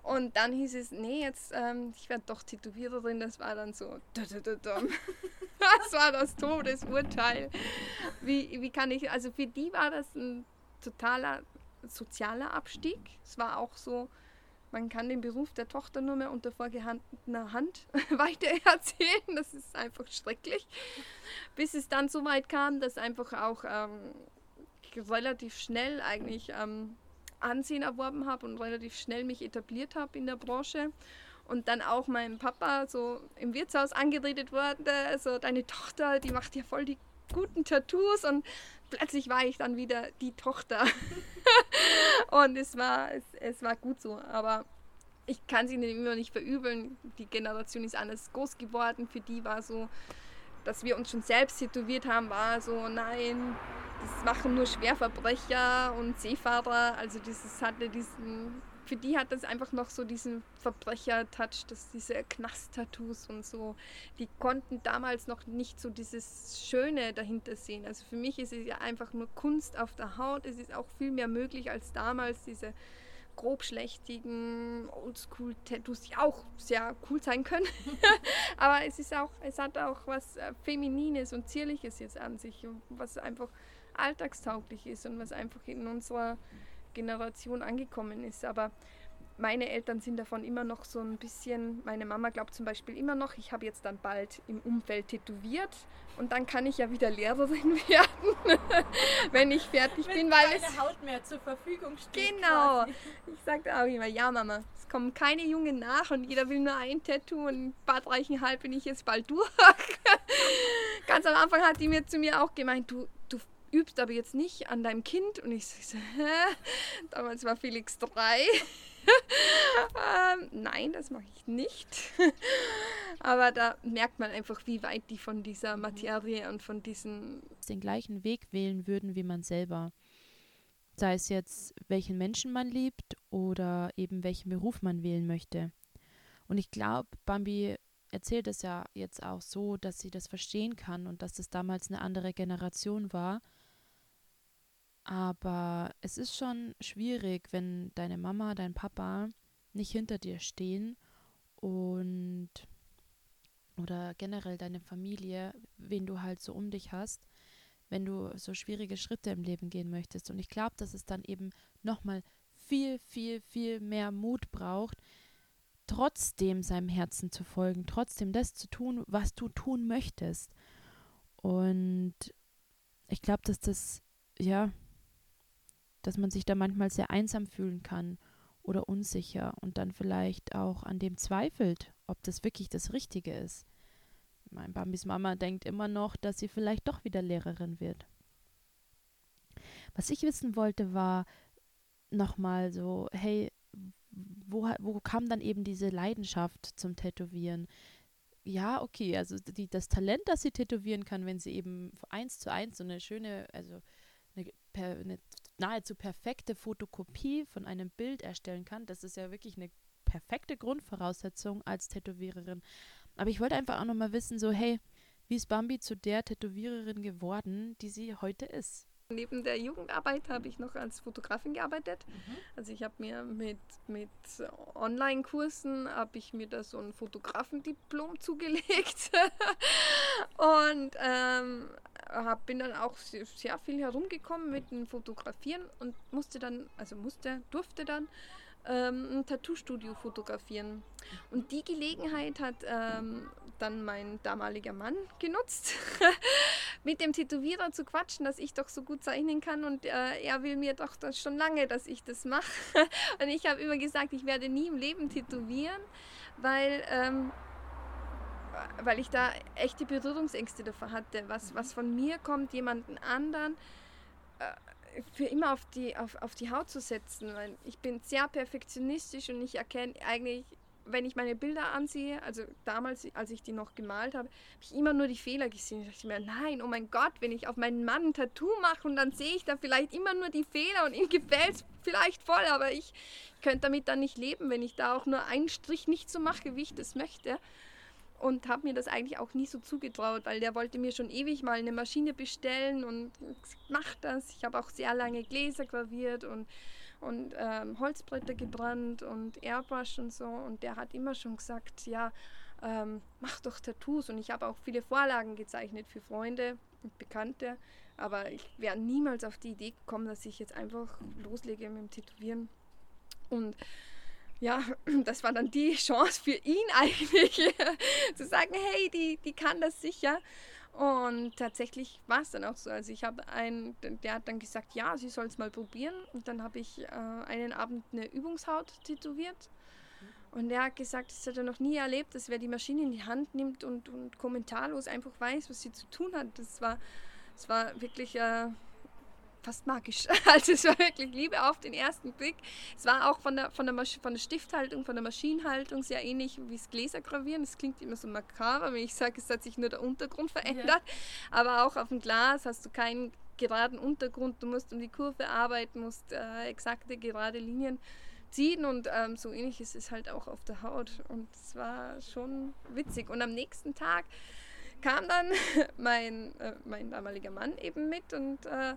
[SPEAKER 1] Und dann hieß es, nee, jetzt, ähm, ich werde doch Tätowiererin, das war dann so, das war das Todesurteil. Wie, wie kann ich, also für die war das ein totaler sozialer Abstieg. Es war auch so, man kann den Beruf der Tochter nur mehr unter vorgehandener Hand weiter erzählen. Das ist einfach schrecklich. Bis es dann so weit kam, dass einfach auch ähm, relativ schnell eigentlich ähm, Ansehen erworben habe und relativ schnell mich etabliert habe in der Branche. Und dann auch mein Papa so im Wirtshaus angeredet wurde, so deine Tochter, die macht ja voll die guten Tattoos und plötzlich war ich dann wieder die Tochter. und es war, es, es war gut so. Aber ich kann sie immer nicht verübeln. Die Generation ist anders groß geworden. Für die war so, dass wir uns schon selbst tätowiert haben, war so, nein, das machen nur Schwerverbrecher und Seefahrer. Also dieses hatte diesen für die hat das einfach noch so diesen Verbrecher-Touch, diese Knast-Tattoos und so. Die konnten damals noch nicht so dieses Schöne dahinter sehen. Also für mich ist es ja einfach nur Kunst auf der Haut. Es ist auch viel mehr möglich als damals diese grobschlächtigen Oldschool-Tattoos, die auch sehr cool sein können. Aber es ist auch, es hat auch was äh, Feminines und Zierliches jetzt an sich, was einfach alltagstauglich ist und was einfach in unserer Generation angekommen ist. Aber meine Eltern sind davon immer noch so ein bisschen, meine Mama glaubt zum Beispiel immer noch, ich habe jetzt dann bald im Umfeld tätowiert und dann kann ich ja wieder Lehrerin werden, wenn ich fertig
[SPEAKER 2] Wenn
[SPEAKER 1] bin,
[SPEAKER 2] weil keine es Haut mehr zur Verfügung steht.
[SPEAKER 1] Genau. Quasi. Ich sagte auch immer, ja Mama, es kommen keine Jungen nach und jeder will nur ein Tattoo und Bad Reichenhall bin ich jetzt bald durch. Ganz am Anfang hat die mir zu mir auch gemeint, du, du übst aber jetzt nicht an deinem Kind. Und ich so, hä? Damals war Felix drei. Ähm, nein, das mache ich nicht. aber da merkt man einfach, wie weit die von dieser Materie und von diesen...
[SPEAKER 2] Den gleichen Weg wählen würden wie man selber. Sei es jetzt, welchen Menschen man liebt oder eben welchen Beruf man wählen möchte. Und ich glaube, Bambi erzählt es ja jetzt auch so, dass sie das verstehen kann und dass es damals eine andere Generation war aber es ist schon schwierig, wenn deine Mama, dein Papa nicht hinter dir stehen und oder generell deine Familie, wen du halt so um dich hast, wenn du so schwierige Schritte im Leben gehen möchtest. Und ich glaube, dass es dann eben nochmal viel, viel, viel mehr Mut braucht, trotzdem seinem Herzen zu folgen, trotzdem das zu tun, was du tun möchtest. Und ich glaube, dass das, ja, dass man sich da manchmal sehr einsam fühlen kann oder unsicher und dann vielleicht auch an dem zweifelt, ob das wirklich das Richtige ist. Mein Bambis Mama denkt immer noch, dass sie vielleicht doch wieder Lehrerin wird. Was ich wissen wollte, war nochmal so, hey, wo, wo kam dann eben diese Leidenschaft zum Tätowieren? Ja, okay, also die, das Talent, das sie tätowieren kann, wenn sie eben eins zu eins so eine schöne, also eine, eine nahezu perfekte Fotokopie von einem Bild erstellen kann. Das ist ja wirklich eine perfekte Grundvoraussetzung als Tätowiererin. Aber ich wollte einfach auch nochmal wissen, so, hey, wie ist Bambi zu der Tätowiererin geworden, die sie heute ist?
[SPEAKER 1] Neben der Jugendarbeit habe ich noch als Fotografin gearbeitet. Mhm. Also ich habe mir mit, mit Online-Kursen, habe ich mir da so ein Fotografendiplom zugelegt und ähm, hab, bin dann auch sehr, viel herumgekommen mit dem Fotografieren und musste dann, also musste, durfte dann ähm, ein Tattoo-Studio fotografieren. Und die Gelegenheit hat ähm, dann mein damaliger Mann genutzt, mit dem Tätowierer zu quatschen, dass ich doch so gut zeichnen kann und äh, er will mir doch das schon lange, dass ich das mache. und ich habe immer gesagt, ich werde nie im Leben tätowieren, weil, ähm, weil ich da echte Berührungsängste davor hatte. Was, was von mir kommt, jemanden anderen. Äh, für immer auf die, auf, auf die Haut zu setzen, weil ich bin sehr perfektionistisch und ich erkenne eigentlich, wenn ich meine Bilder ansehe, also damals, als ich die noch gemalt habe, habe ich immer nur die Fehler gesehen. Ich dachte mir, nein, oh mein Gott, wenn ich auf meinen Mann ein Tattoo mache und dann sehe ich da vielleicht immer nur die Fehler und ihm gefällt es vielleicht voll, aber ich könnte damit dann nicht leben, wenn ich da auch nur einen Strich nicht so mache, wie ich das möchte und habe mir das eigentlich auch nie so zugetraut, weil der wollte mir schon ewig mal eine Maschine bestellen und macht das. Ich habe auch sehr lange Gläser graviert und, und ähm, Holzbretter gebrannt und Airbrush und so. Und der hat immer schon gesagt, ja, ähm, mach doch Tattoos. Und ich habe auch viele Vorlagen gezeichnet für Freunde und Bekannte, aber ich wäre niemals auf die Idee gekommen, dass ich jetzt einfach loslege mit dem Tätowieren. Und ja, das war dann die Chance für ihn eigentlich, zu sagen, hey, die, die kann das sicher. Und tatsächlich war es dann auch so. Also ich habe einen, der hat dann gesagt, ja, sie soll es mal probieren. Und dann habe ich äh, einen Abend eine Übungshaut tätowiert. Und er hat gesagt, das hat er noch nie erlebt, dass wer die Maschine in die Hand nimmt und, und kommentarlos einfach weiß, was sie zu tun hat. Das war, das war wirklich äh, fast magisch. Also es war wirklich Liebe auf den ersten Blick. Es war auch von der, von der, von der Stifthaltung, von der Maschinenhaltung sehr ähnlich wie das Gläsergravieren. Das klingt immer so makaber, wenn ich sage, es hat sich nur der Untergrund verändert. Ja. Aber auch auf dem Glas hast du keinen geraden Untergrund. Du musst um die Kurve arbeiten, musst äh, exakte gerade Linien ziehen und ähm, so ähnlich ist es halt auch auf der Haut. Und es war schon witzig. Und am nächsten Tag kam dann mein, äh, mein damaliger Mann eben mit und äh,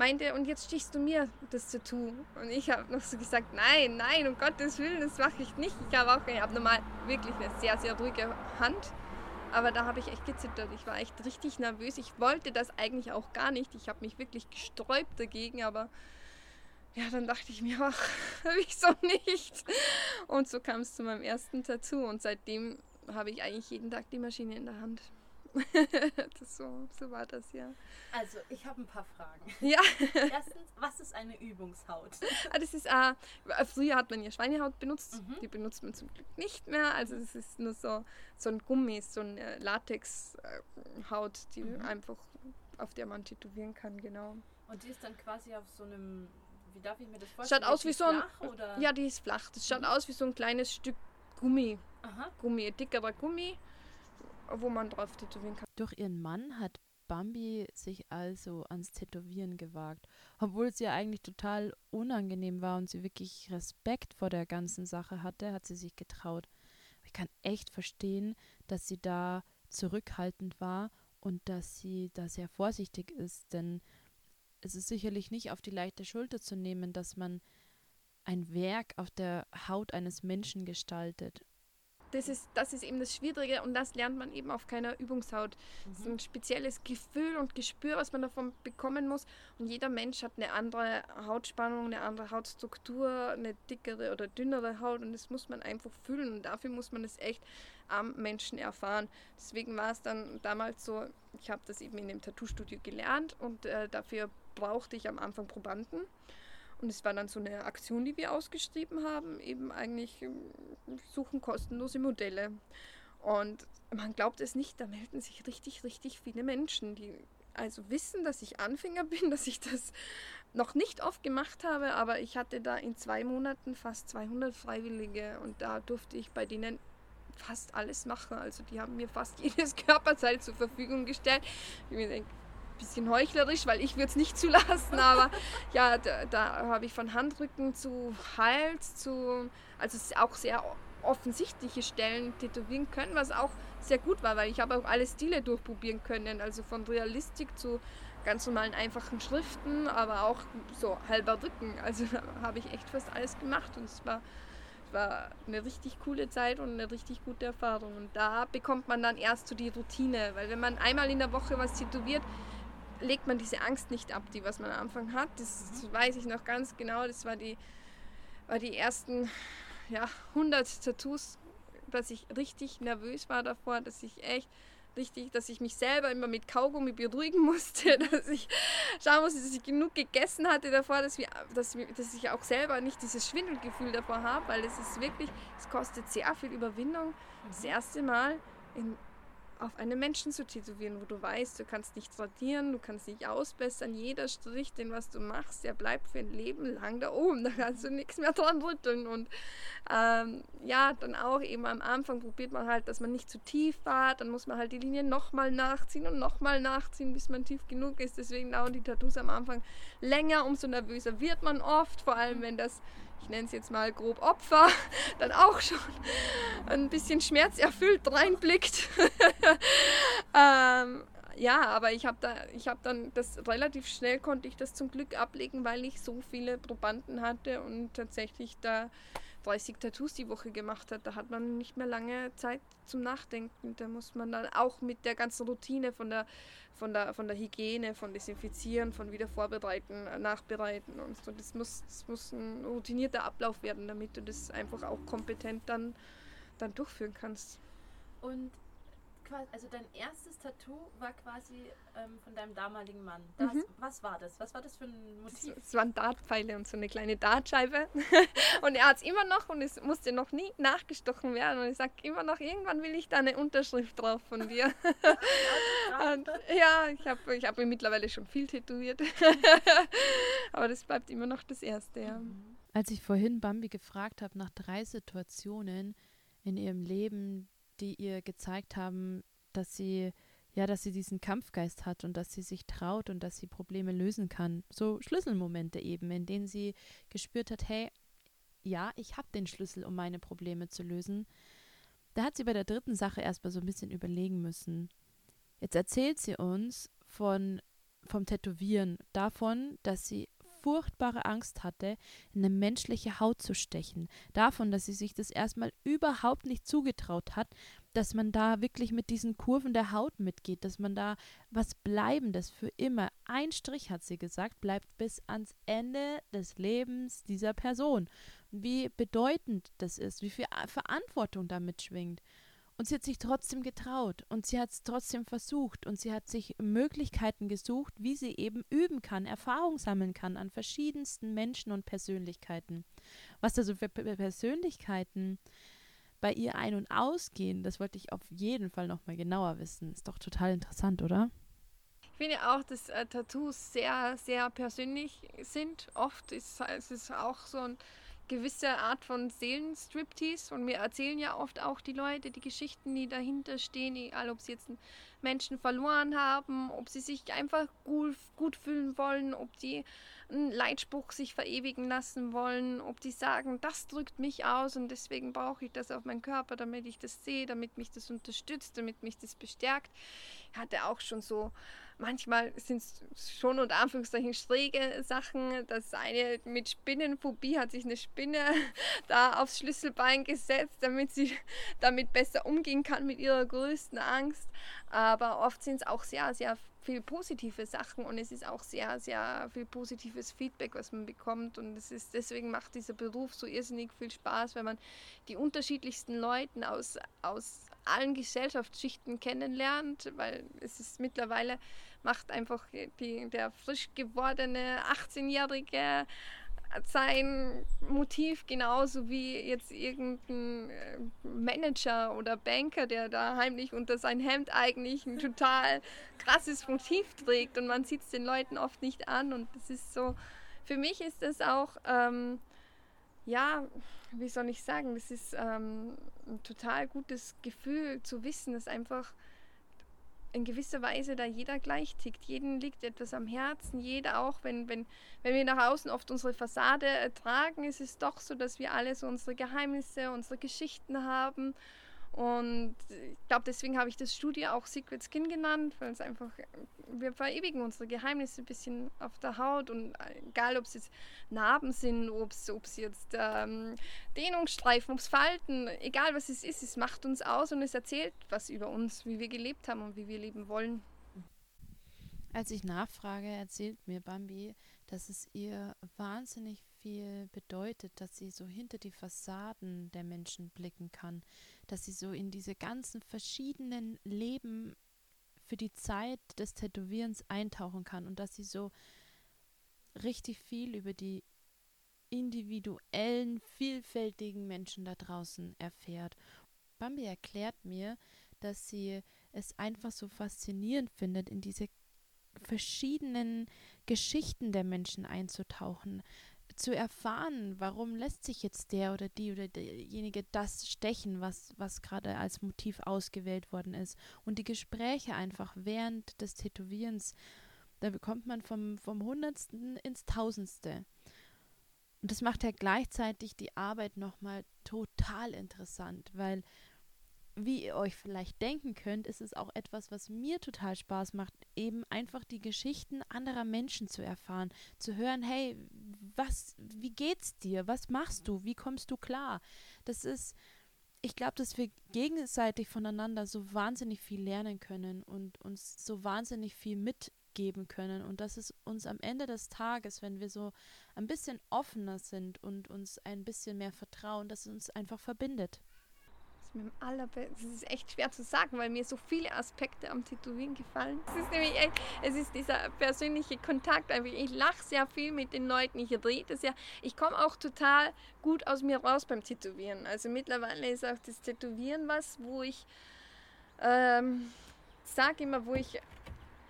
[SPEAKER 1] meinte, und jetzt stichst du mir das Tattoo. Und ich habe noch so gesagt, nein, nein, um Gottes Willen, das mache ich nicht. Ich habe auch, ich habe normal wirklich eine sehr, sehr ruhige Hand. Aber da habe ich echt gezittert. Ich war echt richtig nervös. Ich wollte das eigentlich auch gar nicht. Ich habe mich wirklich gesträubt dagegen, aber ja, dann dachte ich mir, ach, wieso nicht? Und so kam es zu meinem ersten Tattoo. Und seitdem habe ich eigentlich jeden Tag die Maschine in der Hand. das so, so war das, ja.
[SPEAKER 2] Also, ich habe ein paar Fragen.
[SPEAKER 1] Ja.
[SPEAKER 2] Erstens, was ist eine Übungshaut?
[SPEAKER 1] Ah, das ist, äh, früher hat man ja Schweinehaut benutzt, mhm. die benutzt man zum Glück nicht mehr. Also, es ist nur so, so ein Gummi, so eine Latexhaut, die mhm. einfach, auf der man tätowieren kann, genau.
[SPEAKER 2] Und die ist dann quasi auf so einem, wie darf ich mir das vorstellen?
[SPEAKER 1] Schaut aus wie so ein, oder? ja, die ist flach. Das schaut mhm. aus wie so ein kleines Stück Gummi. Aha. Gummi, dickerer Gummi wo man drauf tätowieren kann.
[SPEAKER 2] Durch ihren Mann hat Bambi sich also ans Tätowieren gewagt, obwohl es ihr eigentlich total unangenehm war und sie wirklich Respekt vor der ganzen Sache hatte, hat sie sich getraut. Ich kann echt verstehen, dass sie da zurückhaltend war und dass sie da sehr vorsichtig ist, denn es ist sicherlich nicht auf die leichte Schulter zu nehmen, dass man ein Werk auf der Haut eines Menschen gestaltet
[SPEAKER 1] das ist, das ist eben das Schwierige und das lernt man eben auf keiner Übungshaut. Mhm. Das ist ein spezielles Gefühl und Gespür, was man davon bekommen muss. Und jeder Mensch hat eine andere Hautspannung, eine andere Hautstruktur, eine dickere oder dünnere Haut und das muss man einfach fühlen und dafür muss man es echt am Menschen erfahren. Deswegen war es dann damals so, ich habe das eben in dem Tattoo-Studio gelernt und äh, dafür brauchte ich am Anfang Probanden. Und es war dann so eine Aktion, die wir ausgeschrieben haben, eben eigentlich ähm, suchen kostenlose Modelle. Und man glaubt es nicht, da melden sich richtig, richtig viele Menschen, die also wissen, dass ich Anfänger bin, dass ich das noch nicht oft gemacht habe, aber ich hatte da in zwei Monaten fast 200 Freiwillige und da durfte ich bei denen fast alles machen. Also die haben mir fast jedes Körperteil zur Verfügung gestellt. Ich mir denke, bisschen heuchlerisch, weil ich würde es nicht zulassen, aber ja, da, da habe ich von Handrücken zu Hals zu, also auch sehr offensichtliche Stellen tätowieren können, was auch sehr gut war, weil ich habe auch alle Stile durchprobieren können, also von Realistik zu ganz normalen einfachen Schriften, aber auch so halber Rücken. Also da habe ich echt fast alles gemacht und es war, war eine richtig coole Zeit und eine richtig gute Erfahrung. Und da bekommt man dann erst so die Routine, weil wenn man einmal in der Woche was tätowiert, legt man diese Angst nicht ab, die was man am Anfang hat. Das, das weiß ich noch ganz genau. Das war die, war die ersten ja, 100 Tattoos, dass ich richtig nervös war davor, dass ich echt richtig, dass ich mich selber immer mit Kaugummi beruhigen musste, dass ich schauen musste, dass ich genug gegessen hatte davor, dass, wir, dass, wir, dass ich auch selber nicht dieses Schwindelgefühl davor habe, weil es ist wirklich, es kostet sehr viel Überwindung. Das erste Mal in auf einen Menschen zu tätowieren, wo du weißt, du kannst nicht sortieren, du kannst nicht ausbessern. Jeder Strich, den was du machst, der bleibt für ein Leben lang da oben. Da kannst du nichts mehr dran rütteln. Und ähm, ja, dann auch eben am Anfang probiert man halt, dass man nicht zu tief war. Dann muss man halt die Linie nochmal nachziehen und nochmal nachziehen, bis man tief genug ist. Deswegen dauern die Tattoos am Anfang länger. Umso nervöser wird man oft, vor allem wenn das ich nenne es jetzt mal grob Opfer, dann auch schon ein bisschen schmerzerfüllt reinblickt. ähm, ja, aber ich habe da, ich habe dann das relativ schnell konnte ich das zum Glück ablegen, weil ich so viele Probanden hatte und tatsächlich da 30 Tattoos die Woche gemacht hat. Da hat man nicht mehr lange Zeit zum Nachdenken. Da muss man dann auch mit der ganzen Routine von der, von der, von der Hygiene, von Desinfizieren, von wieder vorbereiten, nachbereiten und so. Das muss, das muss ein routinierter Ablauf werden, damit du das einfach auch kompetent dann, dann durchführen kannst.
[SPEAKER 2] Und also dein erstes Tattoo war quasi ähm, von deinem damaligen Mann. Das, mhm. Was war das? Was war das für ein Motiv?
[SPEAKER 1] Es waren Dartpfeile und so eine kleine Dartscheibe. und er hat es immer noch und es musste noch nie nachgestochen werden. Und ich sage immer noch, irgendwann will ich da eine Unterschrift drauf von dir. und, ja, ich habe ich hab mir mittlerweile schon viel tätowiert. Aber das bleibt immer noch das Erste, ja. Mhm.
[SPEAKER 2] Als ich vorhin Bambi gefragt habe nach drei Situationen in ihrem Leben, die ihr gezeigt haben, dass sie ja, dass sie diesen Kampfgeist hat und dass sie sich traut und dass sie Probleme lösen kann. So Schlüsselmomente eben, in denen sie gespürt hat, hey, ja, ich habe den Schlüssel, um meine Probleme zu lösen. Da hat sie bei der dritten Sache erstmal so ein bisschen überlegen müssen. Jetzt erzählt sie uns von vom Tätowieren, davon, dass sie furchtbare Angst hatte, in eine menschliche Haut zu stechen. Davon, dass sie sich das erstmal überhaupt nicht zugetraut hat, dass man da wirklich mit diesen Kurven der Haut mitgeht, dass man da was Bleibendes für immer, ein Strich hat sie gesagt, bleibt bis ans Ende des Lebens dieser Person. Wie bedeutend das ist, wie viel Verantwortung damit schwingt. Und sie hat sich trotzdem getraut und sie hat es trotzdem versucht und sie hat sich Möglichkeiten gesucht, wie sie eben üben kann, Erfahrung sammeln kann an verschiedensten Menschen und Persönlichkeiten. Was also für Persönlichkeiten bei ihr ein- und ausgehen, das wollte ich auf jeden Fall nochmal genauer wissen. Ist doch total interessant, oder?
[SPEAKER 1] Ich finde auch, dass äh, Tattoos sehr, sehr persönlich sind. Oft ist es auch so ein gewisse Art von Seelenstriptease und mir erzählen ja oft auch die Leute die Geschichten, die dahinter stehen, egal ob sie jetzt Menschen verloren haben, ob sie sich einfach gut, gut fühlen wollen, ob die einen Leitspruch sich verewigen lassen wollen, ob die sagen, das drückt mich aus und deswegen brauche ich das auf meinen Körper, damit ich das sehe, damit mich das unterstützt, damit mich das bestärkt. Ich hatte auch schon so manchmal sind es schon unter Anführungszeichen schräge Sachen. Das eine mit Spinnenphobie hat sich eine Spinne da aufs Schlüsselbein gesetzt, damit sie damit besser umgehen kann mit ihrer größten Angst. Aber oft sind es auch sehr, sehr viel positive Sachen und es ist auch sehr, sehr viel positives Feedback, was man bekommt. Und es ist, deswegen macht dieser Beruf so irrsinnig viel Spaß, wenn man die unterschiedlichsten Leute aus, aus allen Gesellschaftsschichten kennenlernt, weil es ist mittlerweile macht einfach die, der frisch gewordene 18-Jährige sein Motiv genauso wie jetzt irgendein äh, Manager oder Banker, der da heimlich unter sein Hemd eigentlich ein total krasses Motiv trägt und man sieht es den Leuten oft nicht an und das ist so, für mich ist das auch, ähm, ja, wie soll ich sagen, das ist ähm, ein total gutes Gefühl zu wissen, dass einfach in gewisser Weise da jeder gleich tickt. Jeden liegt etwas am Herzen, jeder auch, wenn, wenn, wenn wir nach außen oft unsere Fassade ertragen, ist es doch so, dass wir alle so unsere Geheimnisse, unsere Geschichten haben. Und ich glaube, deswegen habe ich das Studio auch Secret Skin genannt, weil es einfach, wir verewigen unsere Geheimnisse ein bisschen auf der Haut und egal, ob es jetzt Narben sind, ob es jetzt ähm, Dehnungsstreifen, ob es Falten, egal was es ist, es macht uns aus und es erzählt was über uns, wie wir gelebt haben und wie wir leben wollen.
[SPEAKER 2] Als ich nachfrage, erzählt mir Bambi, dass es ihr wahnsinnig viel bedeutet, dass sie so hinter die Fassaden der Menschen blicken kann, dass sie so in diese ganzen verschiedenen Leben für die Zeit des Tätowierens eintauchen kann und dass sie so richtig viel über die individuellen, vielfältigen Menschen da draußen erfährt. Bambi erklärt mir, dass sie es einfach so faszinierend findet, in diese verschiedenen Geschichten der Menschen einzutauchen, zu erfahren, warum lässt sich jetzt der oder die oder derjenige das stechen, was, was gerade als Motiv ausgewählt worden ist. Und die Gespräche einfach während des Tätowierens, da bekommt man vom, vom Hundertsten ins Tausendste. Und das macht ja gleichzeitig die Arbeit nochmal total interessant, weil wie ihr euch vielleicht denken könnt, ist es auch etwas, was mir total Spaß macht, eben einfach die Geschichten anderer Menschen zu erfahren, zu hören, hey, was, wie geht's dir? Was machst du? Wie kommst du klar? Das ist, ich glaube, dass wir gegenseitig voneinander so wahnsinnig viel lernen können und uns so wahnsinnig viel mitgeben können und dass es uns am Ende des Tages, wenn wir so ein bisschen offener sind und uns ein bisschen mehr vertrauen, dass es uns einfach verbindet
[SPEAKER 1] ist mir am allerbesten. Das ist echt schwer zu sagen, weil mir so viele Aspekte am Tätowieren gefallen. Es ist nämlich echt, es ist dieser persönliche Kontakt. Ich lache sehr viel mit den Leuten, ich rede sehr. Ich komme auch total gut aus mir raus beim Tätowieren. Also mittlerweile ist auch das Tätowieren was, wo ich ähm, sage immer, wo ich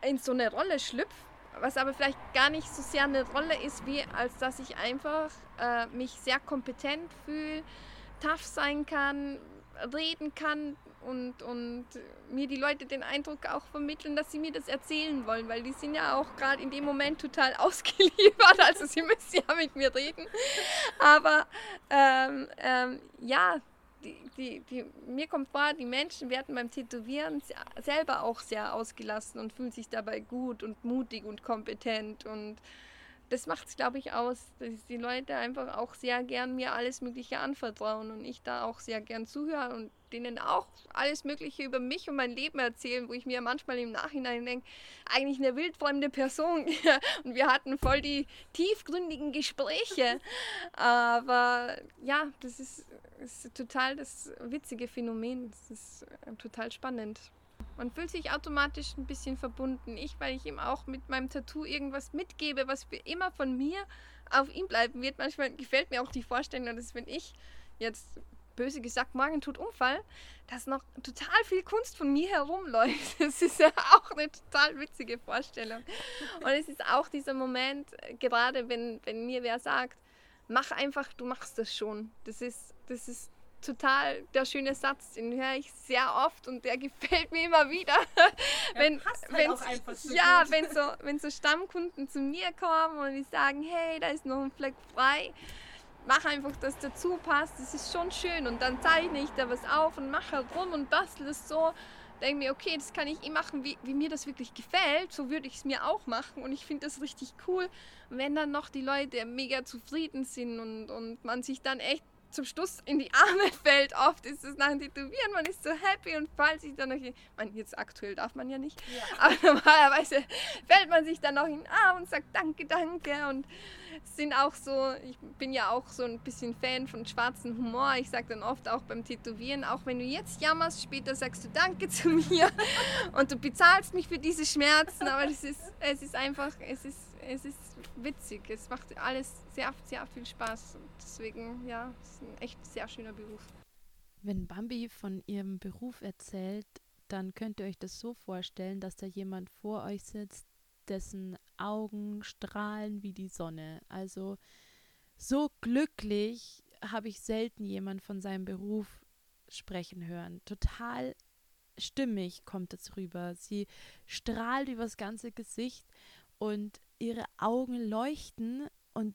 [SPEAKER 1] in so eine Rolle schlüpfe was aber vielleicht gar nicht so sehr eine Rolle ist, wie als dass ich einfach äh, mich sehr kompetent fühle, tough sein kann, reden kann und, und mir die Leute den Eindruck auch vermitteln, dass sie mir das erzählen wollen, weil die sind ja auch gerade in dem Moment total ausgeliefert, also sie müssen ja mit mir reden. Aber ähm, ähm, ja, die, die, die, mir kommt vor, die Menschen werden beim Tätowieren selber auch sehr ausgelassen und fühlen sich dabei gut und mutig und kompetent und das macht es, glaube ich, aus, dass die Leute einfach auch sehr gern mir alles Mögliche anvertrauen und ich da auch sehr gern zuhöre und denen auch alles Mögliche über mich und mein Leben erzählen, wo ich mir manchmal im Nachhinein denke, eigentlich eine wildfremde Person und wir hatten voll die tiefgründigen Gespräche. Aber ja, das ist, ist total das witzige Phänomen. Das ist äh, total spannend. Man fühlt sich automatisch ein bisschen verbunden. Ich, weil ich ihm auch mit meinem Tattoo irgendwas mitgebe, was für immer von mir auf ihm bleiben wird. Manchmal gefällt mir auch die Vorstellung, dass wenn ich jetzt böse gesagt morgen tut Unfall, dass noch total viel Kunst von mir herumläuft. Das ist ja auch eine total witzige Vorstellung. Und es ist auch dieser Moment, gerade wenn, wenn mir wer sagt, mach einfach, du machst das schon. Das ist, das ist total der schöne Satz, den höre ich sehr oft und der gefällt mir immer wieder. wenn, halt ja, wenn so, wenn so Stammkunden zu mir kommen und die sagen, hey, da ist noch ein Fleck frei, mach einfach, dass dazu passt, das ist schon schön und dann zeichne ich da was auf und mache halt rum und bastel es so. Denke mir, okay, das kann ich eh machen, wie, wie mir das wirklich gefällt. So würde ich es mir auch machen und ich finde das richtig cool, wenn dann noch die Leute mega zufrieden sind und, und man sich dann echt zum Schluss in die Arme fällt. Oft ist es nach dem Tätowieren, man ist so happy und fällt sich dann noch in, man, jetzt aktuell darf man ja nicht, ja. aber normalerweise fällt man sich dann noch in den Arm und sagt Danke, danke und sind auch so, ich bin ja auch so ein bisschen Fan von schwarzem Humor. Ich sage dann oft auch beim Tätowieren, auch wenn du jetzt jammerst, später sagst du Danke zu mir und du bezahlst mich für diese Schmerzen, aber es ist, es ist einfach, es ist, es ist witzig. Es macht alles sehr, sehr viel Spaß. Und deswegen, ja, es ist ein echt sehr schöner Beruf.
[SPEAKER 2] Wenn Bambi von ihrem Beruf erzählt, dann könnt ihr euch das so vorstellen, dass da jemand vor euch sitzt, dessen Augen strahlen wie die Sonne. Also so glücklich habe ich selten jemand von seinem Beruf sprechen hören. Total stimmig kommt es rüber. Sie strahlt übers ganze Gesicht und ihre Augen leuchten und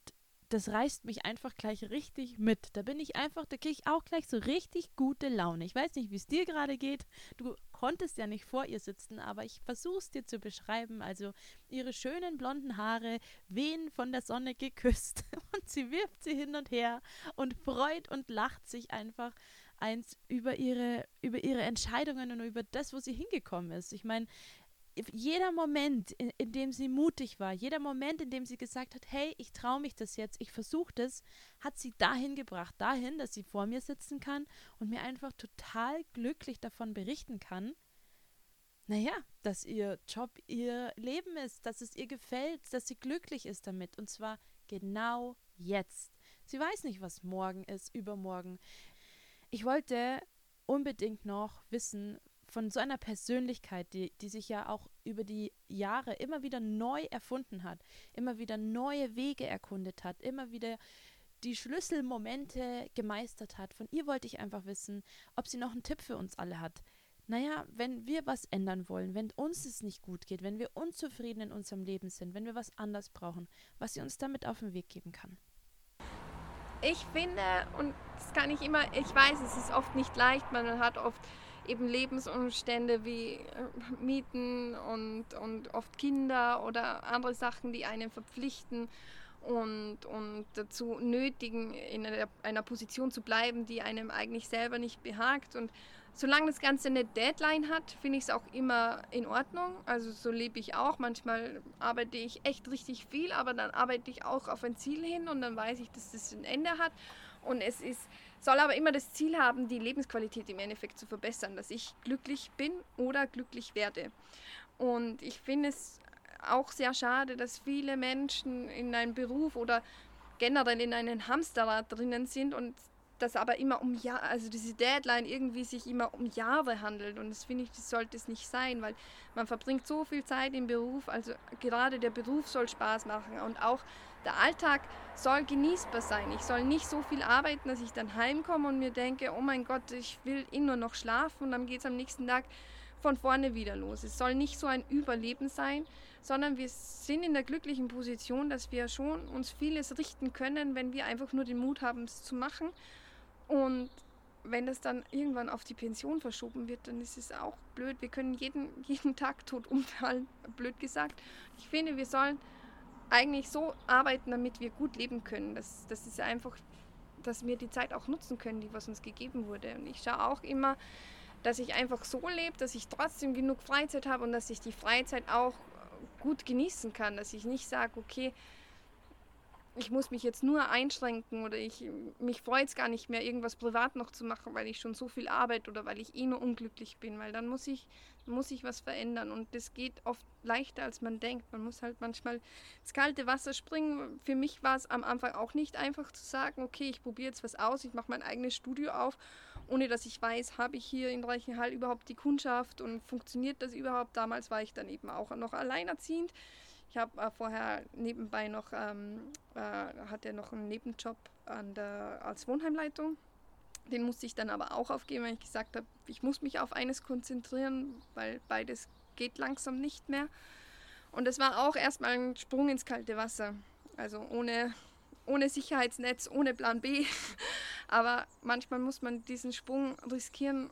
[SPEAKER 2] das reißt mich einfach gleich richtig mit. Da bin ich einfach, da kriege ich auch gleich so richtig gute Laune. Ich weiß nicht, wie es dir gerade geht. Du konntest ja nicht vor ihr sitzen, aber ich versuche es dir zu beschreiben. Also ihre schönen blonden Haare wehen von der Sonne geküsst und sie wirft sie hin und her und freut und lacht sich einfach eins über ihre, über ihre Entscheidungen und über das, wo sie hingekommen ist. Ich meine, jeder Moment, in, in, dem sie mutig war, jeder Moment, in dem sie gesagt hat, hey, ich traue mich das jetzt, ich versuche das, hat sie dahin gebracht, dahin, dass sie vor mir sitzen kann und mir einfach total glücklich davon berichten kann, naja, dass ihr Job ihr Leben ist, dass es ihr gefällt, dass sie glücklich ist damit und zwar genau jetzt. Sie weiß nicht, was morgen ist, übermorgen. Ich wollte unbedingt noch wissen, von so einer Persönlichkeit, die, die sich ja auch über die Jahre immer wieder neu erfunden hat, immer wieder neue Wege erkundet hat, immer wieder die Schlüsselmomente gemeistert hat. Von ihr wollte ich einfach wissen, ob sie noch einen Tipp für uns alle hat. Naja, wenn wir was ändern wollen, wenn uns es nicht gut geht, wenn wir unzufrieden in unserem Leben sind, wenn wir was anders brauchen, was sie uns damit auf den Weg geben kann.
[SPEAKER 1] Ich finde, und das kann ich immer, ich weiß, es ist oft nicht leicht, man hat oft eben Lebensumstände wie äh, Mieten und, und oft Kinder oder andere Sachen, die einen verpflichten und, und dazu nötigen, in einer, einer Position zu bleiben, die einem eigentlich selber nicht behagt. Und solange das Ganze eine Deadline hat, finde ich es auch immer in Ordnung. Also so lebe ich auch. Manchmal arbeite ich echt richtig viel, aber dann arbeite ich auch auf ein Ziel hin und dann weiß ich, dass das ein Ende hat. Und es ist soll aber immer das Ziel haben, die Lebensqualität im Endeffekt zu verbessern, dass ich glücklich bin oder glücklich werde. Und ich finde es auch sehr schade, dass viele Menschen in einem Beruf oder generell in einem Hamsterrad drinnen sind und das aber immer um Jahre, also diese Deadline irgendwie sich immer um Jahre handelt. Und das finde ich, das sollte es nicht sein, weil man verbringt so viel Zeit im Beruf, also gerade der Beruf soll Spaß machen und auch der Alltag soll genießbar sein. Ich soll nicht so viel arbeiten, dass ich dann heimkomme und mir denke, oh mein Gott, ich will eh nur noch schlafen und dann geht es am nächsten Tag von vorne wieder los. Es soll nicht so ein Überleben sein, sondern wir sind in der glücklichen Position, dass wir schon uns vieles richten können, wenn wir einfach nur den Mut haben, es zu machen. Und wenn das dann irgendwann auf die Pension verschoben wird, dann ist es auch blöd. Wir können jeden, jeden Tag tot umfallen, blöd gesagt. Ich finde, wir sollen eigentlich so arbeiten, damit wir gut leben können. Das, das ist einfach, dass wir die Zeit auch nutzen können, die was uns gegeben wurde. Und ich schaue auch immer, dass ich einfach so lebe, dass ich trotzdem genug Freizeit habe und dass ich die Freizeit auch gut genießen kann. Dass ich nicht sage, okay, ich muss mich jetzt nur einschränken oder ich mich freut es gar nicht mehr, irgendwas privat noch zu machen, weil ich schon so viel arbeite oder weil ich eh nur unglücklich bin, weil dann muss ich, muss ich was verändern und das geht oft leichter, als man denkt. Man muss halt manchmal ins kalte Wasser springen. Für mich war es am Anfang auch nicht einfach zu sagen, okay, ich probiere jetzt was aus, ich mache mein eigenes Studio auf, ohne dass ich weiß, habe ich hier in Reichenhall überhaupt die Kundschaft und funktioniert das überhaupt. Damals war ich dann eben auch noch alleinerziehend. Ich habe äh, vorher nebenbei noch, ähm, äh, hatte noch einen Nebenjob der, als Wohnheimleitung. Den musste ich dann aber auch aufgeben, weil ich gesagt habe, ich muss mich auf eines konzentrieren, weil beides geht langsam nicht mehr. Und es war auch erstmal ein Sprung ins kalte Wasser. Also ohne, ohne Sicherheitsnetz, ohne Plan B. aber manchmal muss man diesen Sprung riskieren,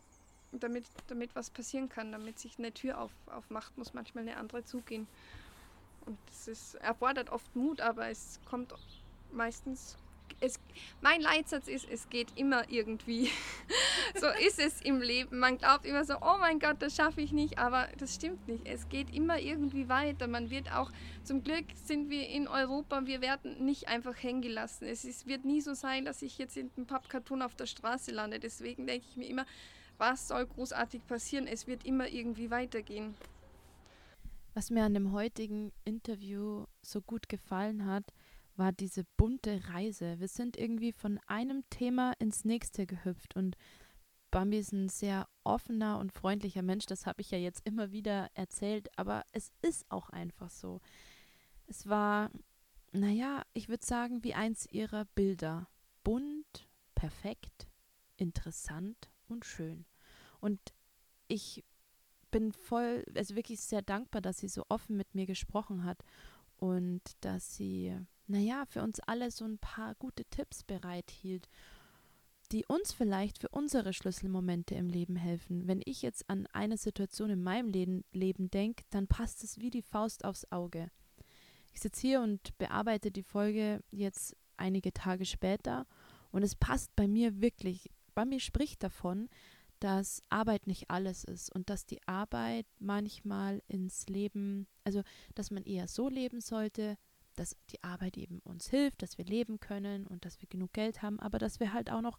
[SPEAKER 1] damit, damit was passieren kann, damit sich eine Tür auf, aufmacht, muss manchmal eine andere zugehen. Und es ist, erfordert oft Mut, aber es kommt meistens. Es, mein Leitsatz ist, es geht immer irgendwie. so ist es im Leben. Man glaubt immer so, oh mein Gott, das schaffe ich nicht, aber das stimmt nicht. Es geht immer irgendwie weiter. Man wird auch, zum Glück sind wir in Europa, wir werden nicht einfach hängen gelassen. Es ist, wird nie so sein, dass ich jetzt in einem Pappkarton auf der Straße lande. Deswegen denke ich mir immer, was soll großartig passieren? Es wird immer irgendwie weitergehen.
[SPEAKER 2] Was mir an dem heutigen Interview so gut gefallen hat, war diese bunte Reise. Wir sind irgendwie von einem Thema ins nächste gehüpft und Bambi ist ein sehr offener und freundlicher Mensch, das habe ich ja jetzt immer wieder erzählt, aber es ist auch einfach so. Es war, naja, ich würde sagen, wie eins ihrer Bilder. Bunt, perfekt, interessant und schön. Und ich bin voll, also wirklich sehr dankbar, dass sie so offen mit mir gesprochen hat und dass sie naja, für uns alle so ein paar gute Tipps bereithielt, die uns vielleicht für unsere Schlüsselmomente im Leben helfen. Wenn ich jetzt an eine Situation in meinem Leben, Leben denke, dann passt es wie die Faust aufs Auge. Ich sitze hier und bearbeite die Folge jetzt einige Tage später und es passt bei mir wirklich. Bei mir spricht davon, dass Arbeit nicht alles ist und dass die Arbeit manchmal ins Leben, also dass man eher so leben sollte, dass die Arbeit eben uns hilft, dass wir leben können und dass wir genug Geld haben, aber dass wir halt auch noch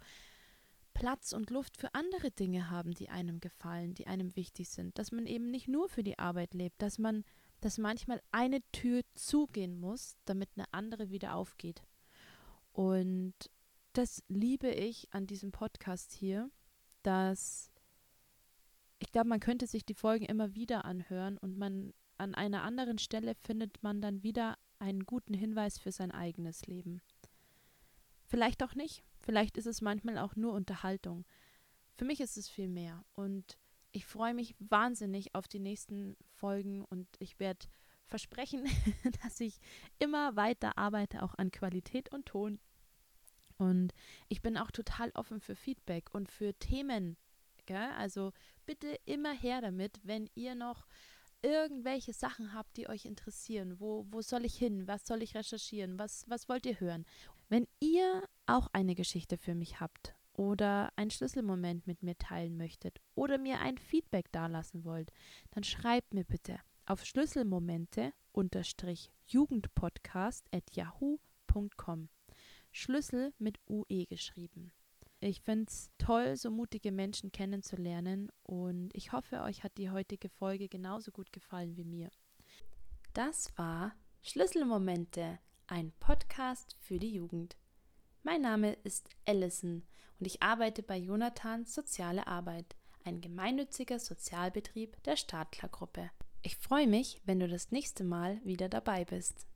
[SPEAKER 2] Platz und Luft für andere Dinge haben, die einem gefallen, die einem wichtig sind, dass man eben nicht nur für die Arbeit lebt, dass man, dass manchmal eine Tür zugehen muss, damit eine andere wieder aufgeht. Und das liebe ich an diesem Podcast hier, dass ich glaube, man könnte sich die Folgen immer wieder anhören und man an einer anderen Stelle findet man dann wieder einen guten Hinweis für sein eigenes Leben. Vielleicht auch nicht. Vielleicht ist es manchmal auch nur Unterhaltung. Für mich ist es viel mehr. Und ich freue mich wahnsinnig auf die nächsten Folgen und ich werde versprechen, dass ich immer weiter arbeite, auch an Qualität und Ton. Und ich bin auch total offen für Feedback und für Themen. Gell? Also bitte immer her damit, wenn ihr noch irgendwelche Sachen habt, die euch interessieren, wo, wo soll ich hin, was soll ich recherchieren, was, was wollt ihr hören? Wenn ihr auch eine Geschichte für mich habt oder einen Schlüsselmoment mit mir teilen möchtet oder mir ein Feedback dalassen wollt, dann schreibt mir bitte auf Schlüsselmomente-jugendpodcast at yahoo.com. Schlüssel mit UE geschrieben. Ich finde es toll, so mutige Menschen kennenzulernen und ich hoffe, euch hat die heutige Folge genauso gut gefallen wie mir. Das war Schlüsselmomente, ein Podcast für die Jugend. Mein Name ist Allison und ich arbeite bei Jonathan Soziale Arbeit, ein gemeinnütziger Sozialbetrieb der Stadtlergruppe. Ich freue mich, wenn du das nächste Mal wieder dabei bist.